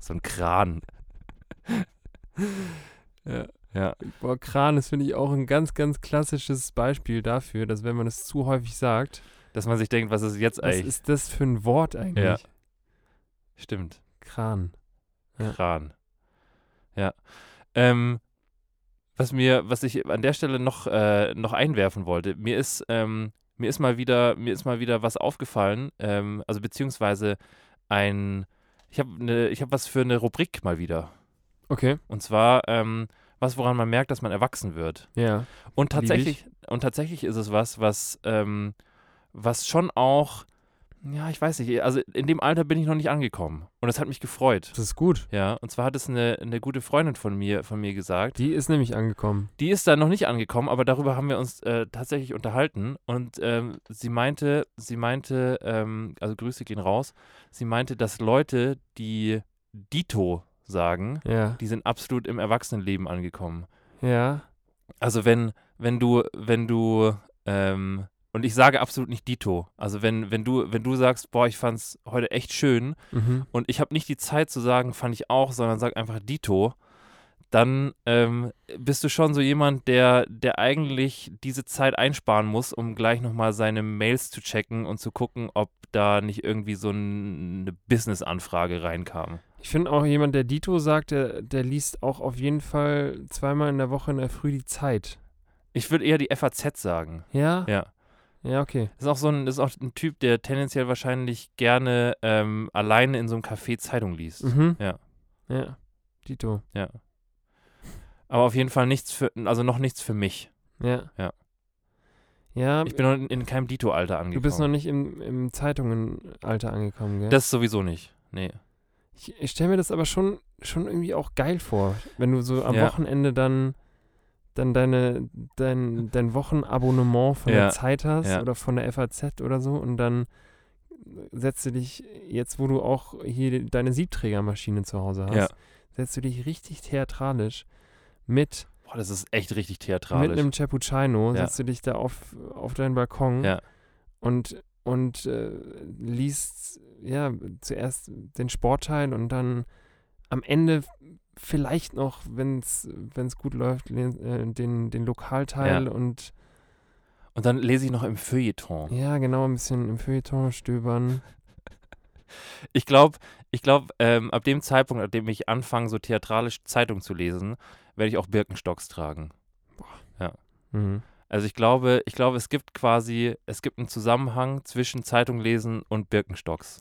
so ein Kran. Ja. Ja. Boah, Kran ist, finde ich, auch ein ganz, ganz klassisches Beispiel dafür, dass wenn man es zu häufig sagt, Dass man sich denkt, was ist jetzt was eigentlich? ist das für ein Wort eigentlich? Ja. Stimmt. Kran. Ja. Kran. Ja. Ähm, was mir, was ich an der Stelle noch, äh, noch einwerfen wollte, mir ist, ähm, mir ist mal wieder, mir ist mal wieder was aufgefallen, ähm, also beziehungsweise ein, ich habe ne, ich habe was für eine Rubrik mal wieder. Okay. Und zwar ähm, was, woran man merkt, dass man erwachsen wird. Ja. Und tatsächlich, und tatsächlich ist es was, was, ähm, was schon auch, ja, ich weiß nicht, also in dem Alter bin ich noch nicht angekommen. Und das hat mich gefreut. Das ist gut. Ja, und zwar hat es eine, eine gute Freundin von mir, von mir gesagt. Die ist nämlich angekommen. Die ist da noch nicht angekommen, aber darüber haben wir uns äh, tatsächlich unterhalten. Und ähm, sie meinte, sie meinte, ähm, also Grüße gehen raus, sie meinte, dass Leute, die Dito sagen, Ja. die sind absolut im Erwachsenenleben angekommen. Ja. Also wenn, wenn du, wenn du, ähm, und ich sage absolut nicht Dito. Also wenn, wenn du, wenn du sagst, boah, ich fand's heute echt schön Mhm. und ich habe nicht die Zeit zu sagen, fand ich auch, sondern sag einfach Dito, dann ähm, bist du schon so jemand, der, der eigentlich diese Zeit einsparen muss, um gleich nochmal seine Mails zu checken und zu gucken, ob da nicht irgendwie so ein, eine Business-Anfrage reinkam. Ich finde auch jemand, der Dito sagt, der, der liest auch auf jeden Fall zweimal in der Woche in der Früh die Zeit. Ich würde eher die FAZ sagen. Ja? Ja. Ja, okay. Ist auch so ein, ist auch ein Typ, der tendenziell wahrscheinlich gerne ähm, alleine in so einem Café Zeitung liest. Mhm. Ja. Ja. Dito. Ja. Aber auf jeden Fall nichts für, also noch nichts für mich. Ja. Ja. Ja, Ich bin noch in, in keinem Dito-Alter angekommen. du bist noch nicht im, im Zeitungenalter angekommen, gell? Das sowieso nicht. Nee. ich ich stelle mir das aber schon, schon irgendwie auch geil vor, wenn du so am Ja. Wochenende dann, dann deine, dein, dein Wochenabonnement von Ja. der Zeit hast Ja. oder von der FAZ oder so und dann setzt du dich, jetzt wo du auch hier deine Siebträgermaschine zu Hause hast, setzt du dich richtig theatralisch mit, Boah, das ist echt richtig mit theatralisch. einem Cappuccino, Ja. setzt du dich da auf, auf deinen Balkon Ja. und, und äh, liest ja zuerst den Sportteil und dann am Ende vielleicht noch, wenn es gut läuft, äh, den, den Lokalteil Ja. und Und dann lese ich noch im Feuilleton. ja, genau, ein bisschen im Feuilleton stöbern. Ich glaube, ich glaube, ähm, ab dem Zeitpunkt, ab dem ich anfange, so theatralisch Zeitung zu lesen, werde ich auch Birkenstocks tragen. Mhm. Also ich glaube, ich glaube, es gibt quasi, es gibt einen Zusammenhang zwischen Zeitung lesen und Birkenstocks.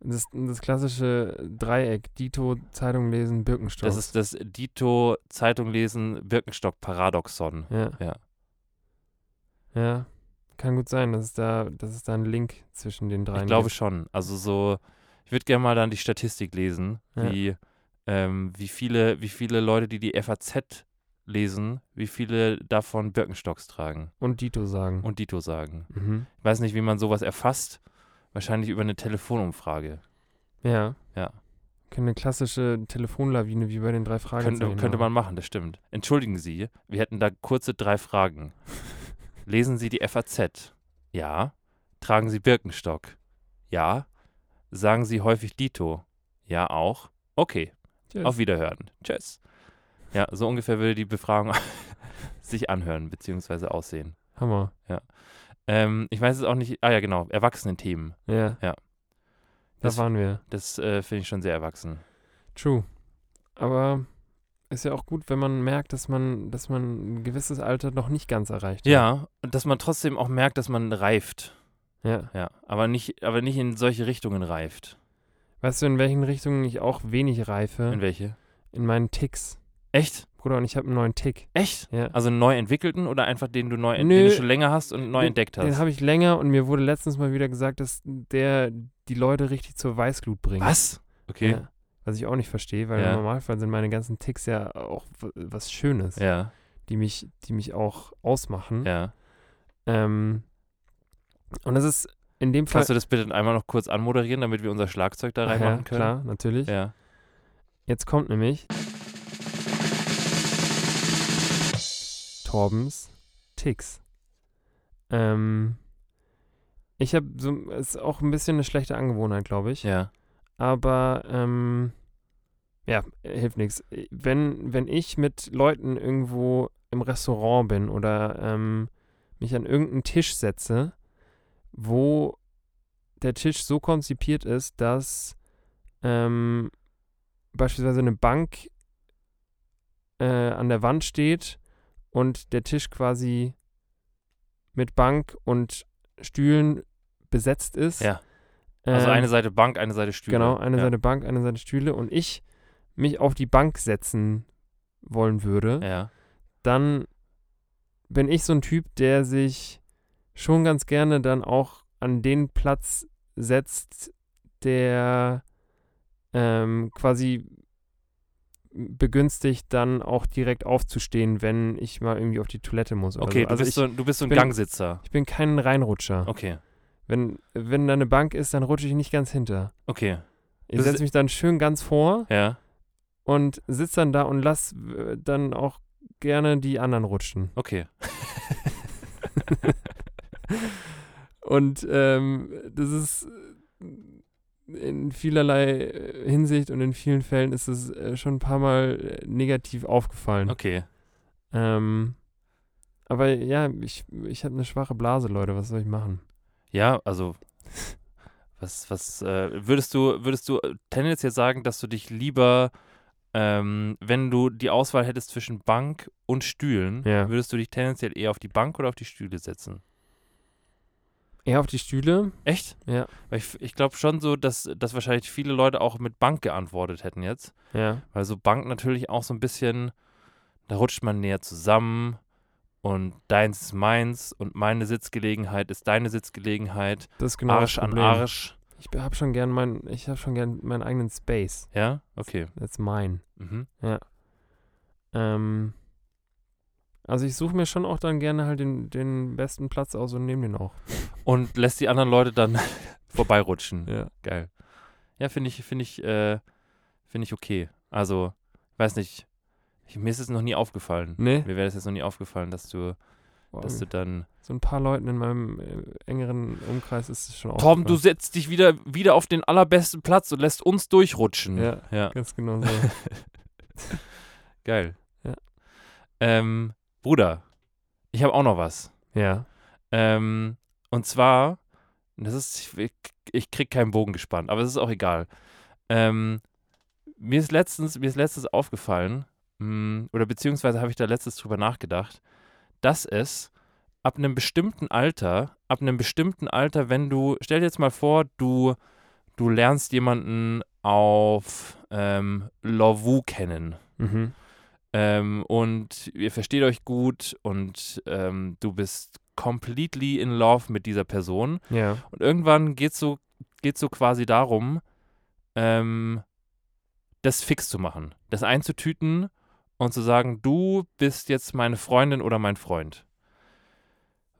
Das, das klassische Dreieck, Dito, Zeitung lesen, Birkenstock. Das ist das Dito Zeitung lesen Birkenstock Paradoxon. ja. Ja. Ja, kann gut sein, dass es da, dass es da einen Link zwischen den dreien Ich glaube gibt. schon. Also so, ich würde gerne mal dann die Statistik lesen, Ja. wie, ähm, wie viele, wie viele Leute, die die FAZ lesen, wie viele davon Birkenstocks tragen Und Dito sagen. und Dito sagen. Mhm. Ich weiß nicht, wie man sowas erfasst. Wahrscheinlich über eine Telefonumfrage. Ja. Ja. Eine klassische Telefonlawine wie bei den drei Fragezeichen. Könnte, könnte man machen, das stimmt. Entschuldigen Sie, wir hätten da kurze drei Fragen. Lesen Sie die FAZ? Ja. Tragen Sie Birkenstock? Ja. Sagen Sie häufig Dito? Ja, auch. Okay. Tschüss. Auf Wiederhören. Tschüss. Ja, so ungefähr würde die Befragung sich anhören bzw. aussehen. Hammer. Ähm, ich weiß es auch nicht. Ah ja, genau. Erwachsenen-Themen. Ja. Ja. Da Das- waren wir. Das äh, finde ich schon sehr erwachsen. True. Aber ist ja auch gut, wenn man merkt, dass man, dass man ein gewisses Alter noch nicht ganz erreicht hat. Ja, und dass man trotzdem auch merkt, dass man reift. Ja. Ja, aber nicht, aber nicht in solche Richtungen reift. Weißt du, in welchen Richtungen ich auch wenig reife? In welche? In meinen Ticks. Echt? Bruder, und ich habe einen neuen Tick. Echt? Ja. Also einen neu entwickelten oder einfach den du neu, den Nö. du schon länger hast und neu Den- entdeckt Den hast? habe ich länger und mir wurde letztens mal wieder gesagt, dass der die Leute richtig zur Weißglut bringt. Was? Okay. Ja. Was ich auch nicht verstehe, weil Ja. im Normalfall sind meine ganzen Ticks ja auch was Schönes, Ja, die, mich, die mich auch ausmachen. ja. Ähm, und das ist in dem Fall. Kannst du das bitte einmal noch kurz anmoderieren, damit wir unser Schlagzeug da Ach reinmachen ja, können? klar, natürlich. Ja. Jetzt kommt nämlich Torbens Ticks. Ähm, ich habe so, ist auch ein bisschen eine schlechte Angewohnheit, glaube ich. Ja. Aber ähm, ja, hilft nichts. Wenn, wenn ich mit Leuten irgendwo im Restaurant bin oder ähm, mich an irgendeinen Tisch setze, wo der Tisch so konzipiert ist, dass ähm, beispielsweise eine Bank äh, an der Wand steht und der Tisch quasi mit Bank und Stühlen besetzt ist. Ja. Also Ähm, eine Seite Bank, eine Seite Stühle. Genau, eine ja. Seite Bank, eine Seite Stühle und ich mich auf die Bank setzen wollen würde, Ja. dann bin ich so ein Typ, der sich schon ganz gerne dann auch an den Platz setzt, der ähm, quasi begünstigt, dann auch direkt aufzustehen, wenn ich mal irgendwie auf die Toilette muss. Okay, so. du, Also bist ich, so, du bist so ein bin- Gangsitzer. ich bin kein Reinrutscher. Okay. Wenn, wenn da eine Bank ist, dann rutsche ich nicht ganz hinter. Okay. Ich setze mich dann schön ganz vor Ja. und sitze dann da und lass äh, dann auch gerne die anderen rutschen. Okay. Und ähm, das ist in vielerlei äh, Hinsicht und in vielen Fällen ist es äh, schon ein paar Mal äh, negativ aufgefallen. Okay. Ähm, aber ja, ich, ich habe eine schwache Blase, Leute. Was soll ich machen? Ja, also was, was äh, würdest du, würdest du tendenziell sagen, dass du dich lieber, ähm, wenn du die Auswahl hättest zwischen Bank und Stühlen, Ja. würdest du dich tendenziell eher auf die Bank oder auf die Stühle setzen? Eher auf die Stühle. Echt? Ja. Weil ich, ich glaube schon so, dass, dass wahrscheinlich viele Leute auch mit Bank geantwortet hätten jetzt. Ja. Weil so Bank natürlich auch so ein bisschen, da rutscht man näher zusammen und deins ist meins und meine Sitzgelegenheit ist deine Sitzgelegenheit. Das ist genau Arsch das an. Arsch. Ich habe schon gern mein, ich habe schon gern meinen eigenen Space. Ja? Okay. That's mine. Mhm. Ähm, also ich suche mir schon auch dann gerne halt den, den besten Platz aus und nehme den auch. Und lässt die anderen Leute dann vorbeirutschen. Ja. Geil. Ja, finde ich, finde ich, äh, finde ich okay. Also, weiß nicht, ich, mir ist es noch nie aufgefallen. Nee? Mir wäre es jetzt noch nie aufgefallen, dass du, Boah, dass du dann. so ein paar Leuten in meinem äh, engeren Umkreis ist es schon Tom, du aufgefallen. setzt dich wieder, wieder auf den allerbesten Platz und lässt uns durchrutschen. Ja. ja. Ganz genau so. Geil. Ja. Ähm, Bruder, ich habe auch noch was. ja. Ähm, und zwar, das ist, ich, ich krieg keinen Bogen gespannt, aber es ist auch egal. Ähm, mir ist letztens, mir ist letztens aufgefallen, mh, oder beziehungsweise habe ich da letztens drüber nachgedacht, dass es ab einem bestimmten Alter, ab einem bestimmten Alter, wenn du, stell dir jetzt mal vor, du, du lernst jemanden auf ähm, Lavu kennen. Mhm. Ähm, und ihr versteht euch gut und ähm, du bist completely in love mit dieser Person. Ja. Und irgendwann geht es so, geht's so quasi darum, ähm, das fix zu machen, das einzutüten und zu sagen, du bist jetzt meine Freundin oder mein Freund.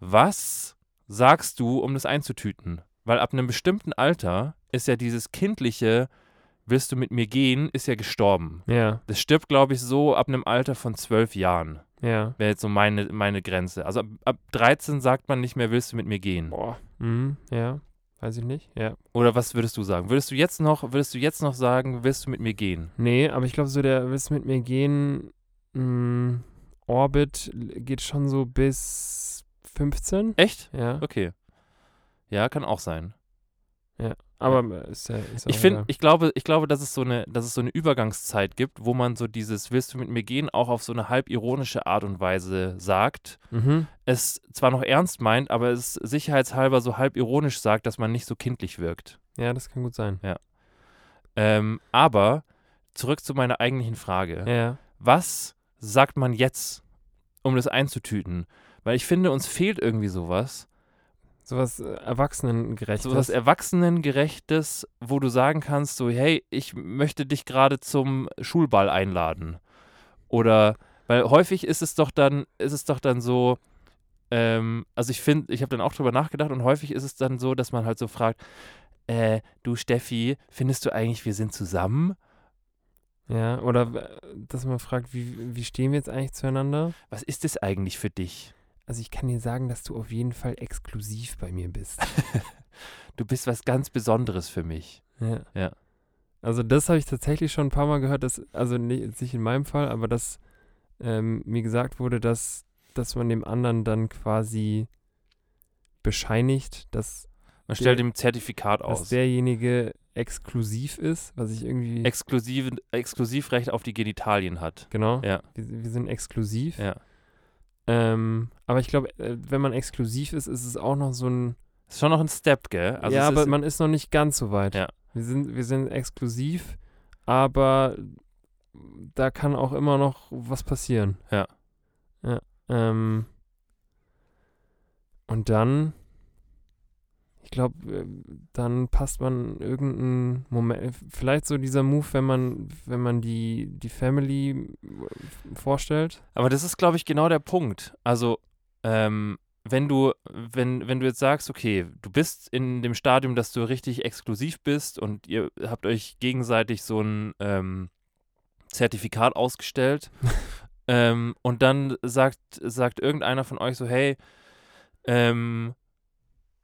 Was sagst du, um das einzutüten? Weil ab einem bestimmten Alter ist ja dieses kindliche, willst du mit mir gehen, ist ja gestorben. Ja. Das stirbt, glaube ich, so ab einem Alter von zwölf Jahren. Ja. Wäre jetzt so meine, meine Grenze. Also ab, ab 13 sagt man nicht mehr, willst du mit mir gehen? Boah. Mhm. Ja. Weiß ich nicht. Ja. Oder was würdest du sagen? Würdest du jetzt noch, würdest du jetzt noch sagen, willst du mit mir gehen? Nee, aber ich glaube, so der willst du mit mir gehen, mh, Orbit geht schon so bis 15. Echt? Ja. Okay. Ja, kann auch sein. Aber ist ja, ist ja Ich finde, ich glaube, ich glaube, dass es so eine, dass es so eine Übergangszeit gibt, wo man so dieses Willst du mit mir gehen auch auf so eine halb ironische Art und Weise sagt. Mhm. Es zwar noch ernst meint, aber es sicherheitshalber so halb ironisch sagt, dass man nicht so kindlich wirkt. Ja, das kann gut sein. Ähm, aber zurück zu meiner eigentlichen Frage. Ja. was sagt man jetzt, um das einzutüten? Weil ich finde, uns fehlt irgendwie sowas. Sowas äh, Erwachsenengerechtes. Sowas Erwachsenengerechtes, wo du sagen kannst, so, hey, ich möchte dich gerade zum Schulball einladen. Oder, weil häufig ist es doch dann, ist es doch dann so, ähm, also ich finde, ich habe dann auch drüber nachgedacht und häufig ist es dann so, dass man halt so fragt, äh, du Steffi, findest du eigentlich, wir sind zusammen? Ja, oder äh, dass man fragt, wie, wie stehen wir jetzt eigentlich zueinander? Was ist das eigentlich für dich? Also ich kann dir sagen, dass du auf jeden Fall exklusiv bei mir bist. Du bist was ganz Besonderes für mich. Ja. Ja. Also das habe ich tatsächlich schon ein paar Mal gehört, dass, also nicht, nicht in meinem Fall, aber dass ähm, mir gesagt wurde, dass, dass man dem anderen dann quasi bescheinigt, dass, Man stellt ein Zertifikat dass aus. derjenige exklusiv ist, was ich irgendwie, Exklusiv, Exklusivrecht auf die Genitalien hat. genau, Ja, wir, wir sind exklusiv. ja. Ähm, aber ich glaube, äh, wenn man exklusiv ist, ist es auch noch so ein, Ist schon noch ein Step, gell? Also ja, aber man ist noch nicht ganz so weit. Ja. Wir sind, wir sind exklusiv, aber da kann auch immer noch was passieren. Ja. Ja. Ähm, und dann, ich glaube, dann passt man irgendeinen Moment, vielleicht so dieser Move, wenn man, wenn man die, die Family äh, vorstellt. aber das ist, glaube ich, genau der Punkt. Also, ähm, wenn du, wenn, wenn du jetzt sagst, okay, du bist in dem Stadium, dass du richtig exklusiv bist und ihr habt euch gegenseitig so ein ähm, Zertifikat ausgestellt ähm, und dann sagt, sagt irgendeiner von euch so, hey, ähm,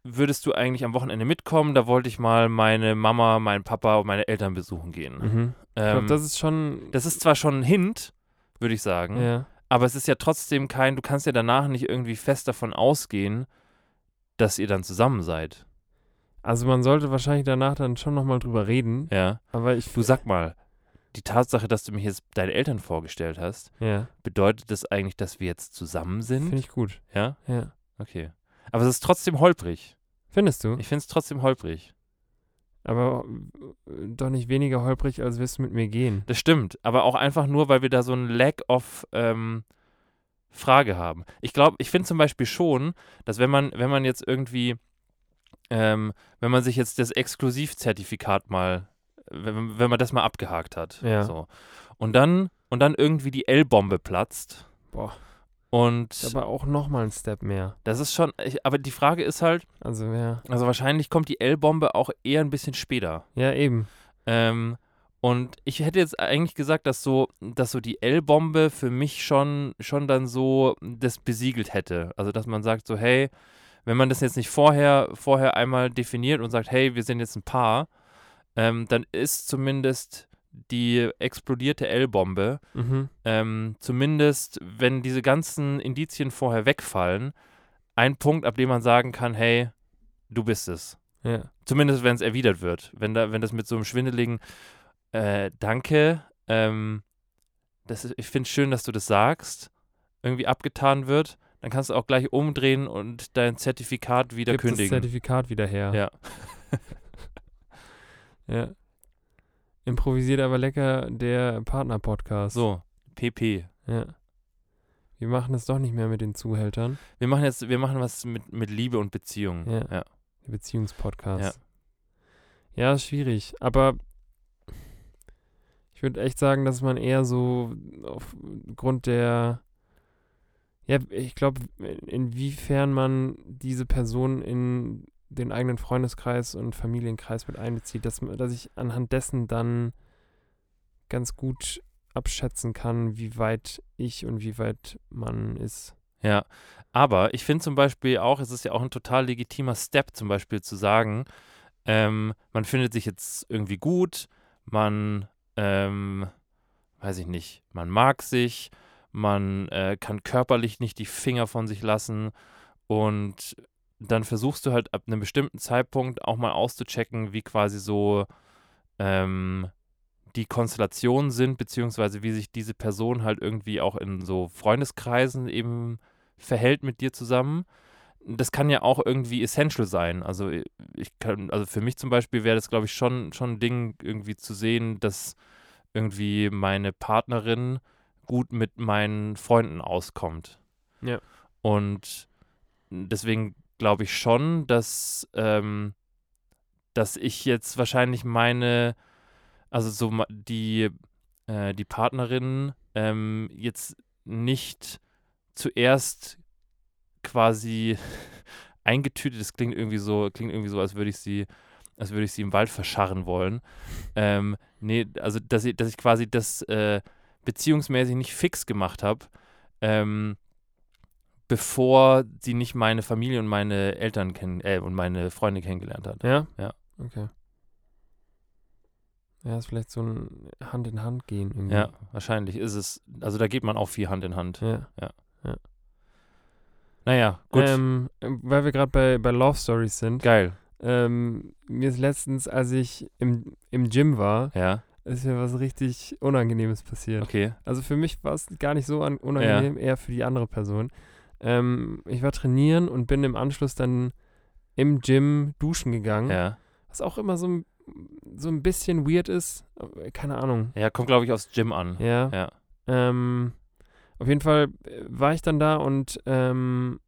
würdest du eigentlich am Wochenende mitkommen? Da wollte ich mal meine Mama, meinen Papa und meine Eltern besuchen gehen. Mhm. Ich Ähm, glaube, das ist schon. das ist zwar schon ein Hint, würde ich sagen, ja. aber es ist ja trotzdem kein, du kannst ja danach nicht irgendwie fest davon ausgehen, dass ihr dann zusammen seid. Also man sollte wahrscheinlich danach dann schon nochmal drüber reden. Ja. Aber ich. Du sag mal, die Tatsache, dass du mich jetzt deinen Eltern vorgestellt hast, Ja, bedeutet das eigentlich, dass wir jetzt zusammen sind? finde ich gut. ja? Ja. Okay. Aber es ist trotzdem holprig. Findest du? Ich finde es trotzdem holprig. Aber äh, doch nicht weniger holprig, als wirst du mit mir gehen. Das stimmt. Aber auch einfach nur, weil wir da so ein Lack of ähm, Frage haben. Ich glaube, ich finde zum Beispiel schon, dass wenn man, wenn man jetzt irgendwie, ähm, wenn man sich jetzt das Exklusivzertifikat mal, wenn, wenn man das mal abgehakt hat, Ja. so, und dann, und dann irgendwie die L-Bombe platzt. Boah. Und Aber auch nochmal ein Step mehr. das ist schon, ich, aber die Frage ist halt, Also ja. also wahrscheinlich kommt die L-Bombe auch eher ein bisschen später. Ja, eben. Ähm, und ich hätte jetzt eigentlich gesagt, dass so, dass so die L-Bombe für mich schon, schon dann so das besiegelt hätte. Also dass man sagt so, hey, wenn man das jetzt nicht vorher, vorher einmal definiert und sagt, hey, wir sind jetzt ein Paar, ähm, dann ist zumindest die explodierte L-Bombe, Mhm. ähm, zumindest wenn diese ganzen Indizien vorher wegfallen, ein Punkt, ab dem man sagen kann, hey, du bist es. Ja. Zumindest wenn es erwidert wird. Wenn, da, wenn das mit so einem schwindeligen äh, Danke, ähm, das ist, ich finde es schön, dass du das sagst, irgendwie abgetan wird, dann kannst du auch gleich umdrehen und dein Zertifikat wieder Gib das kündigen. Zertifikat wieder her. Ja. ja. Improvisiert aber lecker der Partner-Podcast. So, PP. Ja. Wir machen es doch nicht mehr mit den Zuhältern. Wir machen jetzt, wir machen was mit, mit Liebe und Beziehung. Ja. ja. Beziehungspodcast. Ja. ist schwierig. Aber ich würde echt sagen, dass man eher so aufgrund der. Ja, ich glaube, inwiefern man diese Person in den eigenen Freundeskreis und Familienkreis mit einbezieht, dass, dass ich anhand dessen dann ganz gut abschätzen kann, wie weit ich und wie weit man ist. Ja, aber ich finde zum Beispiel auch, es ist ja auch ein total legitimer Step, zum Beispiel zu sagen, ähm, man findet sich jetzt irgendwie gut, man, ähm, weiß ich nicht, man mag sich, man äh, kann körperlich nicht die Finger von sich lassen und dann versuchst du halt ab einem bestimmten Zeitpunkt auch mal auszuchecken, wie quasi so ähm, die Konstellationen sind, beziehungsweise wie sich diese Person halt irgendwie auch in so Freundeskreisen eben verhält mit dir zusammen. Das kann ja auch irgendwie essential sein. Also ich kann, also für mich zum Beispiel wäre das, glaube ich, schon, schon ein Ding, irgendwie zu sehen, dass irgendwie meine Partnerin gut mit meinen Freunden auskommt. Ja. Und deswegen glaube ich schon, dass, ähm, dass ich jetzt wahrscheinlich meine, also so die, äh, die Partnerin ähm, jetzt nicht zuerst quasi eingetütet, das klingt irgendwie so, klingt irgendwie so, als würde ich sie, als würde ich sie im Wald verscharren wollen. Ähm, nee, also dass ich, dass ich quasi das äh, beziehungsmäßig nicht fix gemacht habe, ähm, bevor sie nicht meine Familie und meine Eltern kennen, äh, und meine Freunde kennengelernt hat. Ja? Ja. Okay. Ja, ist vielleicht so ein Hand in Hand gehen irgendwie. Ja, wahrscheinlich ist es, also da geht man auch viel Hand in Hand. Ja. Naja, gut, Ähm, weil wir gerade bei, bei Love Stories sind. geil, Ähm, mir ist letztens, als ich im, im Gym war, ja, ist mir was richtig Unangenehmes passiert. okay, Also für mich war es gar nicht so an, unangenehm, eher für die andere Person. Ähm, ich war trainieren und bin im Anschluss dann im Gym duschen gegangen. ja. Was auch immer so, ein- so ein bisschen weird ist. aber Keine Ahnung. Ja, kommt, glaube ich, aus Gym an. Ja. Ja. Ähm, auf jeden Fall äh, war ich dann da und ähm,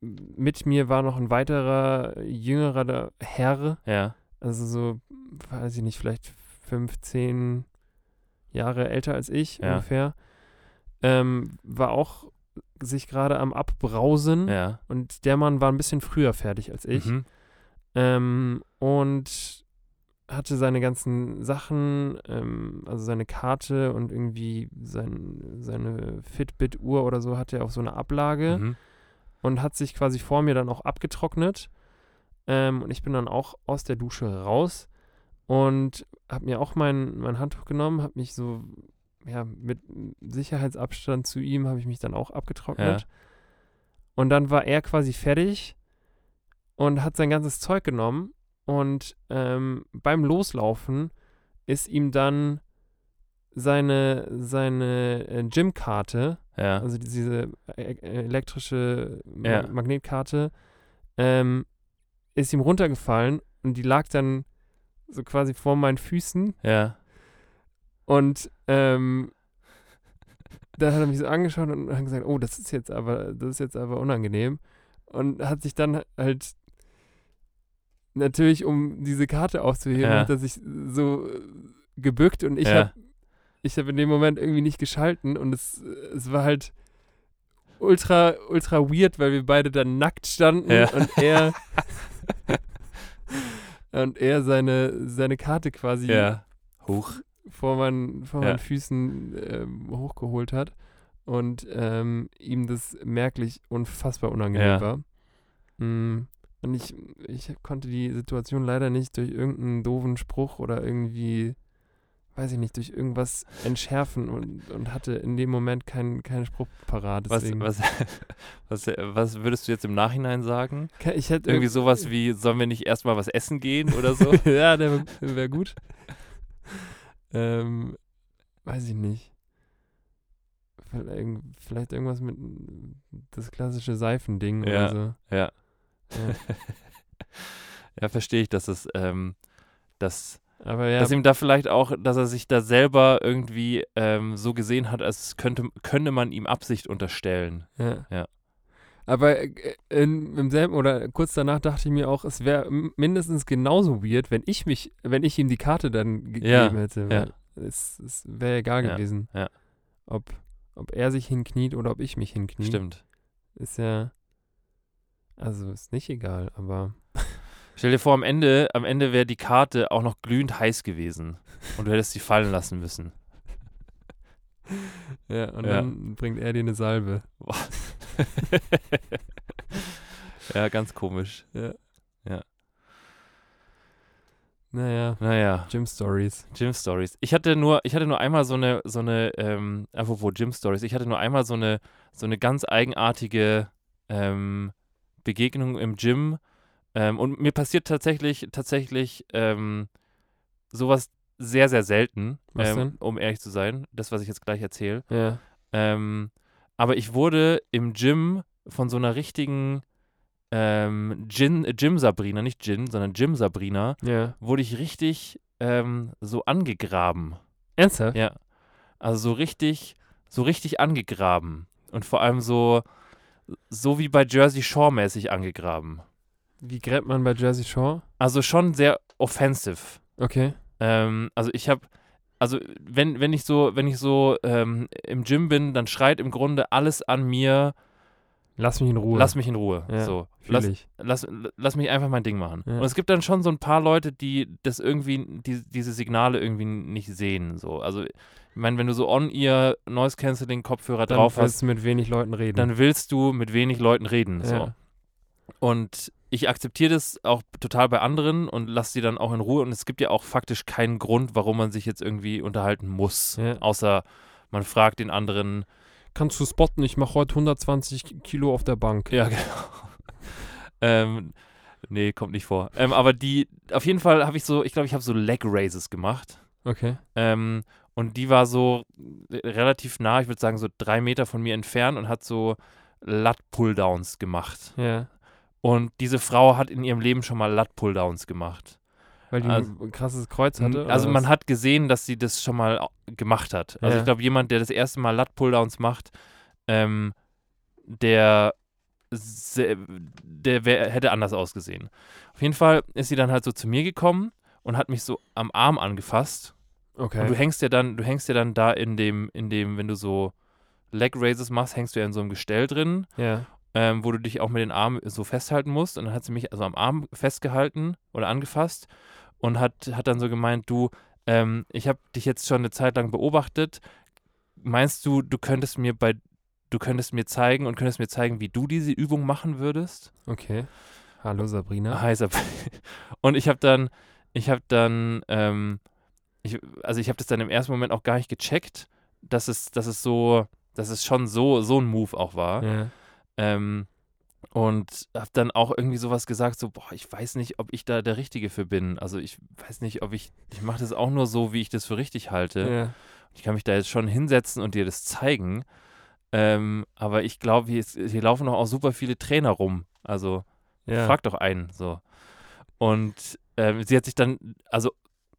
mit mir war noch ein weiterer jüngerer Herr, Ja, also so, weiß ich nicht, vielleicht 15 Jahre älter als ich Ja. ungefähr. Ähm, war auch sich gerade am Abbrausen ja. und der Mann war ein bisschen früher fertig als ich. Mhm. Ähm, und hatte seine ganzen Sachen, ähm, also seine Karte und irgendwie sein, seine Fitbit-Uhr oder so hatte er auf so eine Ablage Mhm. und hat sich quasi vor mir dann auch abgetrocknet. Ähm, und ich bin dann auch aus der Dusche raus und habe mir auch mein, mein Handtuch genommen, habe mich so, ja, mit Sicherheitsabstand zu ihm, habe ich mich dann auch abgetrocknet. Ja. Und dann war er quasi fertig und hat sein ganzes Zeug genommen und ähm, beim Loslaufen ist ihm dann seine, seine äh, Gymkarte, Ja. also diese äh, elektrische Ma Ja. Magnetkarte, ähm, ist ihm runtergefallen und die lag dann so quasi vor meinen Füßen Ja. Und ähm, dann hat er mich so angeschaut und hat gesagt, oh, das ist jetzt aber, das ist jetzt aber unangenehm. Und hat sich dann halt natürlich, um diese Karte aufzuheben, Ja. hat er sich so gebückt und ich Ja. habe ich habe in dem Moment irgendwie nicht geschalten und es, es war halt ultra, ultra weird, weil wir beide dann nackt standen Ja. und er und er seine, seine Karte quasi Ja. Hoch. Vor, meinen, vor Ja. meinen Füßen ähm, hochgeholt hat und ähm, ihm das merklich unfassbar unangenehm Ja. war. Mm, und ich, ich konnte die Situation leider nicht durch irgendeinen doofen Spruch oder irgendwie, weiß ich nicht, durch irgendwas entschärfen und, und hatte in dem Moment keinen keinen Spruch parat. Was, Deswegen, was, was, was würdest du jetzt im Nachhinein sagen? Ich hätte Irgendwie sowas wie, sollen wir nicht erstmal was essen gehen oder so? ja, der wäre wär gut. Ähm, weiß ich nicht. Vielleicht, irgendwas mit das klassische Seifending Ja. oder so. Ja. Ja. ja, verstehe ich, dass es, ähm, dass, Aber ja, dass ihm da vielleicht auch, dass er sich da selber irgendwie ähm, so gesehen hat, als könnte, könnte man ihm Absicht unterstellen. ja. Ja. Aber äh, in, im selben oder kurz danach dachte ich mir auch, es wäre mindestens genauso weird, wenn ich mich, wenn ich ihm die Karte dann gegeben Ja, hätte. ja. Es, es wäre egal Ja, gewesen. ja. Ob, ob er sich hinkniet oder ob ich mich hinknie. Stimmt. Ist ja. Also ist nicht egal, aber. Stell dir vor, am Ende, am Ende wäre die Karte auch noch glühend heiß gewesen und du hättest sie fallen lassen müssen. Ja, und Ja. dann bringt er dir eine Salbe. ja, ganz komisch. Naja, Naja, Gym Stories. Gym Stories. Ich hatte nur, ich hatte nur einmal so eine, so eine, ähm, apropos Gym Stories, ich hatte nur einmal so eine, so eine ganz eigenartige ähm, Begegnung im Gym. Ähm, und mir passiert tatsächlich, tatsächlich ähm, sowas sehr, sehr selten, ähm, um ehrlich zu sein. Das, was ich jetzt gleich erzähle. Ja. Ähm, aber ich wurde im Gym von so einer richtigen ähm, Gin, äh, Gym Sabrina, nicht Gin, sondern Gym Sabrina, Ja. wurde ich richtig ähm, so angegraben. Ernsthaft? Ja. Also so richtig, so richtig angegraben. Und vor allem so, so wie bei Jersey Shore mäßig angegraben. Wie gräbt man bei Jersey Shore? Also schon sehr offensive. Okay. Ähm, also ich habe, also wenn, wenn ich so, wenn ich so ähm, im Gym bin, dann schreit im Grunde alles an mir, Lass mich in Ruhe. lass mich in Ruhe. Ja, so. Lass, lass, lass mich einfach mein Ding machen. Ja. Und es gibt dann schon so ein paar Leute, die das irgendwie, die, diese Signale irgendwie nicht sehen. So. Also, ich meine, wenn du so on-ear Noise Cancelling Kopfhörer Dann drauf willst hast, du mit wenig Leuten reden. dann willst du mit wenig Leuten reden. So. Ja. Und ich akzeptiere das auch total bei anderen und lasse sie dann auch in Ruhe. Und es gibt ja auch faktisch keinen Grund, warum man sich jetzt irgendwie unterhalten muss. Ja. Außer man fragt den anderen, Kannst du spotten, ich mache heute 120 Kilo auf der Bank. Ja, genau. ähm, nee, kommt nicht vor. Ähm, aber die, auf jeden Fall habe ich so, ich glaube, ich habe so Leg Raises gemacht. Okay. Ähm, und die war so relativ nah, ich würde sagen so drei Meter von mir entfernt und hat so Lat-Pulldowns gemacht. Ja. Und diese Frau hat in ihrem Leben schon mal Lat-Pulldowns gemacht. Weil die Also- ein krasses Kreuz hatte? also man was? hat gesehen, dass sie das schon mal gemacht hat. Also Ja. ich glaube, jemand, der das erste Mal Lat-Pulldowns macht, ähm, der, der wär, hätte anders ausgesehen. Auf jeden Fall ist sie dann halt so zu mir gekommen und hat mich so am Arm angefasst. Okay. Und du hängst ja dann, du hängst ja dann da in dem, in dem, wenn du so Leg Raises machst, hängst du ja in so einem Gestell drin, ja. Ähm, wo du dich auch mit den Armen so festhalten musst. Und dann hat sie mich also am Arm festgehalten oder angefasst und hat, hat dann so gemeint, du, ähm, ich habe dich jetzt schon eine Zeit lang beobachtet. Meinst du, du könntest mir bei, du könntest mir zeigen und könntest mir zeigen, wie du diese Übung machen würdest? Okay. Hallo Sabrina. Hi Sabrina. Und ich habe dann, ich habe dann, ähm, ich, also ich habe das dann im ersten Moment auch gar nicht gecheckt, dass es, dass es so, dass es schon so, so ein Move auch war. Ja. Ähm, und habe dann auch irgendwie sowas gesagt, so, boah, ich weiß nicht, ob ich da der Richtige für bin. Also ich weiß nicht, ob ich, ich mache das auch nur so, wie ich das für richtig halte. Ja. Ich kann mich da jetzt schon hinsetzen und dir das zeigen. Ähm, aber ich glaube, hier, hier laufen noch auch super viele Trainer rum. Also ja. frag doch einen. So. Und ähm, sie hat sich dann, also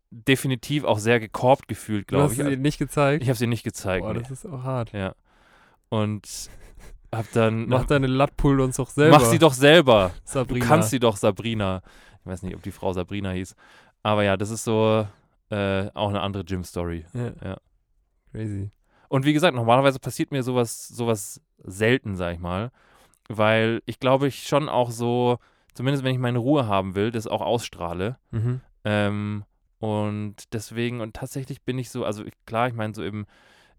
definitiv auch sehr gekorbt gefühlt, du glaube hast ich. es ihr nicht gezeigt. Ich habe sie nicht gezeigt. Boah, nee. das ist auch hart. Ja. Und hab dann. Mach deine Lattpull uns doch selber. mach sie doch selber. Sabrina. Du kannst sie doch, Sabrina. Ich weiß nicht, ob die Frau Sabrina hieß. Aber ja, das ist so äh, auch eine andere Gym-Story. Ja. Ja. Crazy. Und wie gesagt, normalerweise passiert mir sowas, sowas selten, sag ich mal. Weil ich glaube, ich schon auch so, zumindest wenn ich meine Ruhe haben will, das auch ausstrahle. Mhm. Ähm, und deswegen, und tatsächlich bin ich so, also klar, ich meine, so im,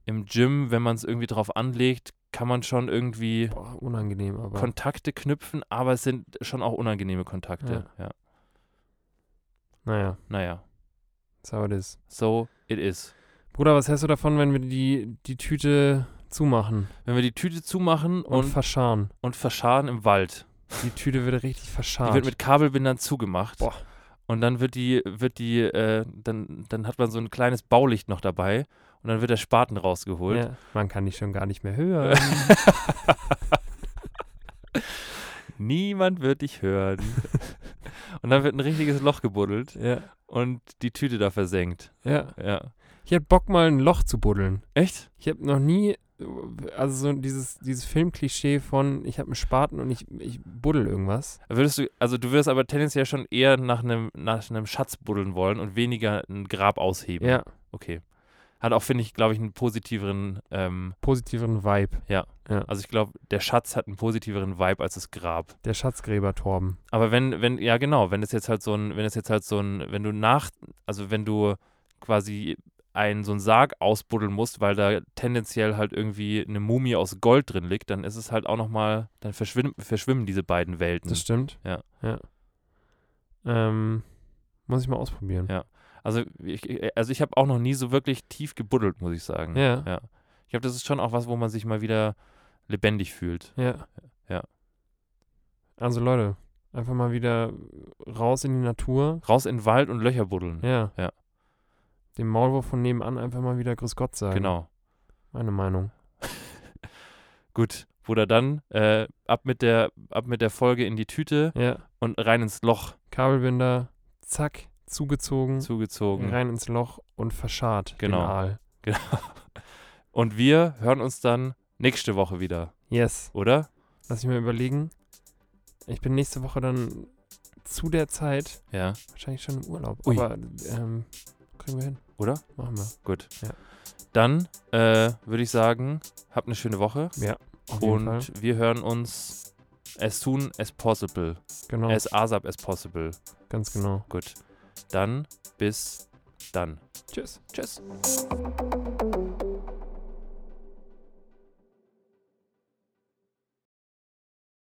im Gym, wenn man es irgendwie drauf anlegt, kann man schon irgendwie Boah, unangenehm, aber. Kontakte knüpfen, aber es sind schon auch unangenehme Kontakte. Ja. naja, Naja, so it is. so it is. Bruder, was hältst du davon, wenn wir die, die Tüte zumachen Wenn wir die Tüte zumachen und, und, verscharen? und verscharen im Wald, Die Tüte wird richtig die verscharrt. wird mit Kabelbindern zugemacht. Boah. Und dann wird die, wird die, äh, dann, dann hat man so ein kleines Baulicht noch dabei und dann wird der Spaten rausgeholt. ja, man kann die schon gar nicht mehr hören. Niemand wird dich hören. und dann wird ein richtiges Loch gebuddelt ja, und die Tüte da versenkt. ja. Ja. Ich hätte Bock, mal ein Loch zu buddeln. Echt? Ich habe noch nie, also so dieses, dieses Filmklischee von, ich habe einen Spaten und ich, ich buddel irgendwas. Würdest du, also du würdest aber tendenziell schon eher nach einem, nach einem Schatz buddeln wollen und weniger ein Grab ausheben. Ja, Okay. Hat auch, finde ich, glaube ich, einen positiveren, ähm, positiveren Vibe. also ich glaube, der Schatz hat einen positiveren Vibe als das Grab. Der Schatzgräber Torben. Aber wenn, wenn, ja genau, wenn es jetzt halt so ein, wenn es jetzt halt so ein, wenn du nach, also wenn du quasi einen, so einen Sarg ausbuddeln musst, weil da tendenziell halt irgendwie eine Mumie aus Gold drin liegt, dann ist es halt auch nochmal, dann verschwimmen, verschwimmen diese beiden Welten. Das stimmt. Ja. Ja. Ähm, muss ich mal ausprobieren. Ja. Also ich, also ich habe auch noch nie so wirklich tief gebuddelt, muss ich sagen. Ja. Ja. Ich glaube, das ist schon auch was, wo man sich mal wieder lebendig fühlt. Ja. Ja. Also Leute, einfach mal wieder raus in die Natur. Raus in den Wald und Löcher buddeln. Ja. Ja. Dem Maulwurf von nebenan einfach mal wieder Grüß Gott sagen. Genau. Meine Meinung. Gut, Bruder, dann äh, ab, mit der, ab mit der Folge in die Tüte Ja. und rein ins Loch Kabelbinder, zack, zugezogen, zugezogen. rein ins Loch und verscharrt. Genau. Den Aal. Und wir hören uns dann nächste Woche wieder, Yes. oder? Lass mich mal überlegen. Ich bin nächste Woche dann zu der Zeit Ja, wahrscheinlich schon im Urlaub. Ui. Aber ähm, kriegen wir hin. oder? Machen wir. Gut. Ja. Dann äh, würde ich sagen, habt eine schöne Woche Ja. Und wir hören uns as soon as possible. Genau. As ASAP as possible. Ganz genau. Gut. Dann bis dann. Tschüss. Tschüss.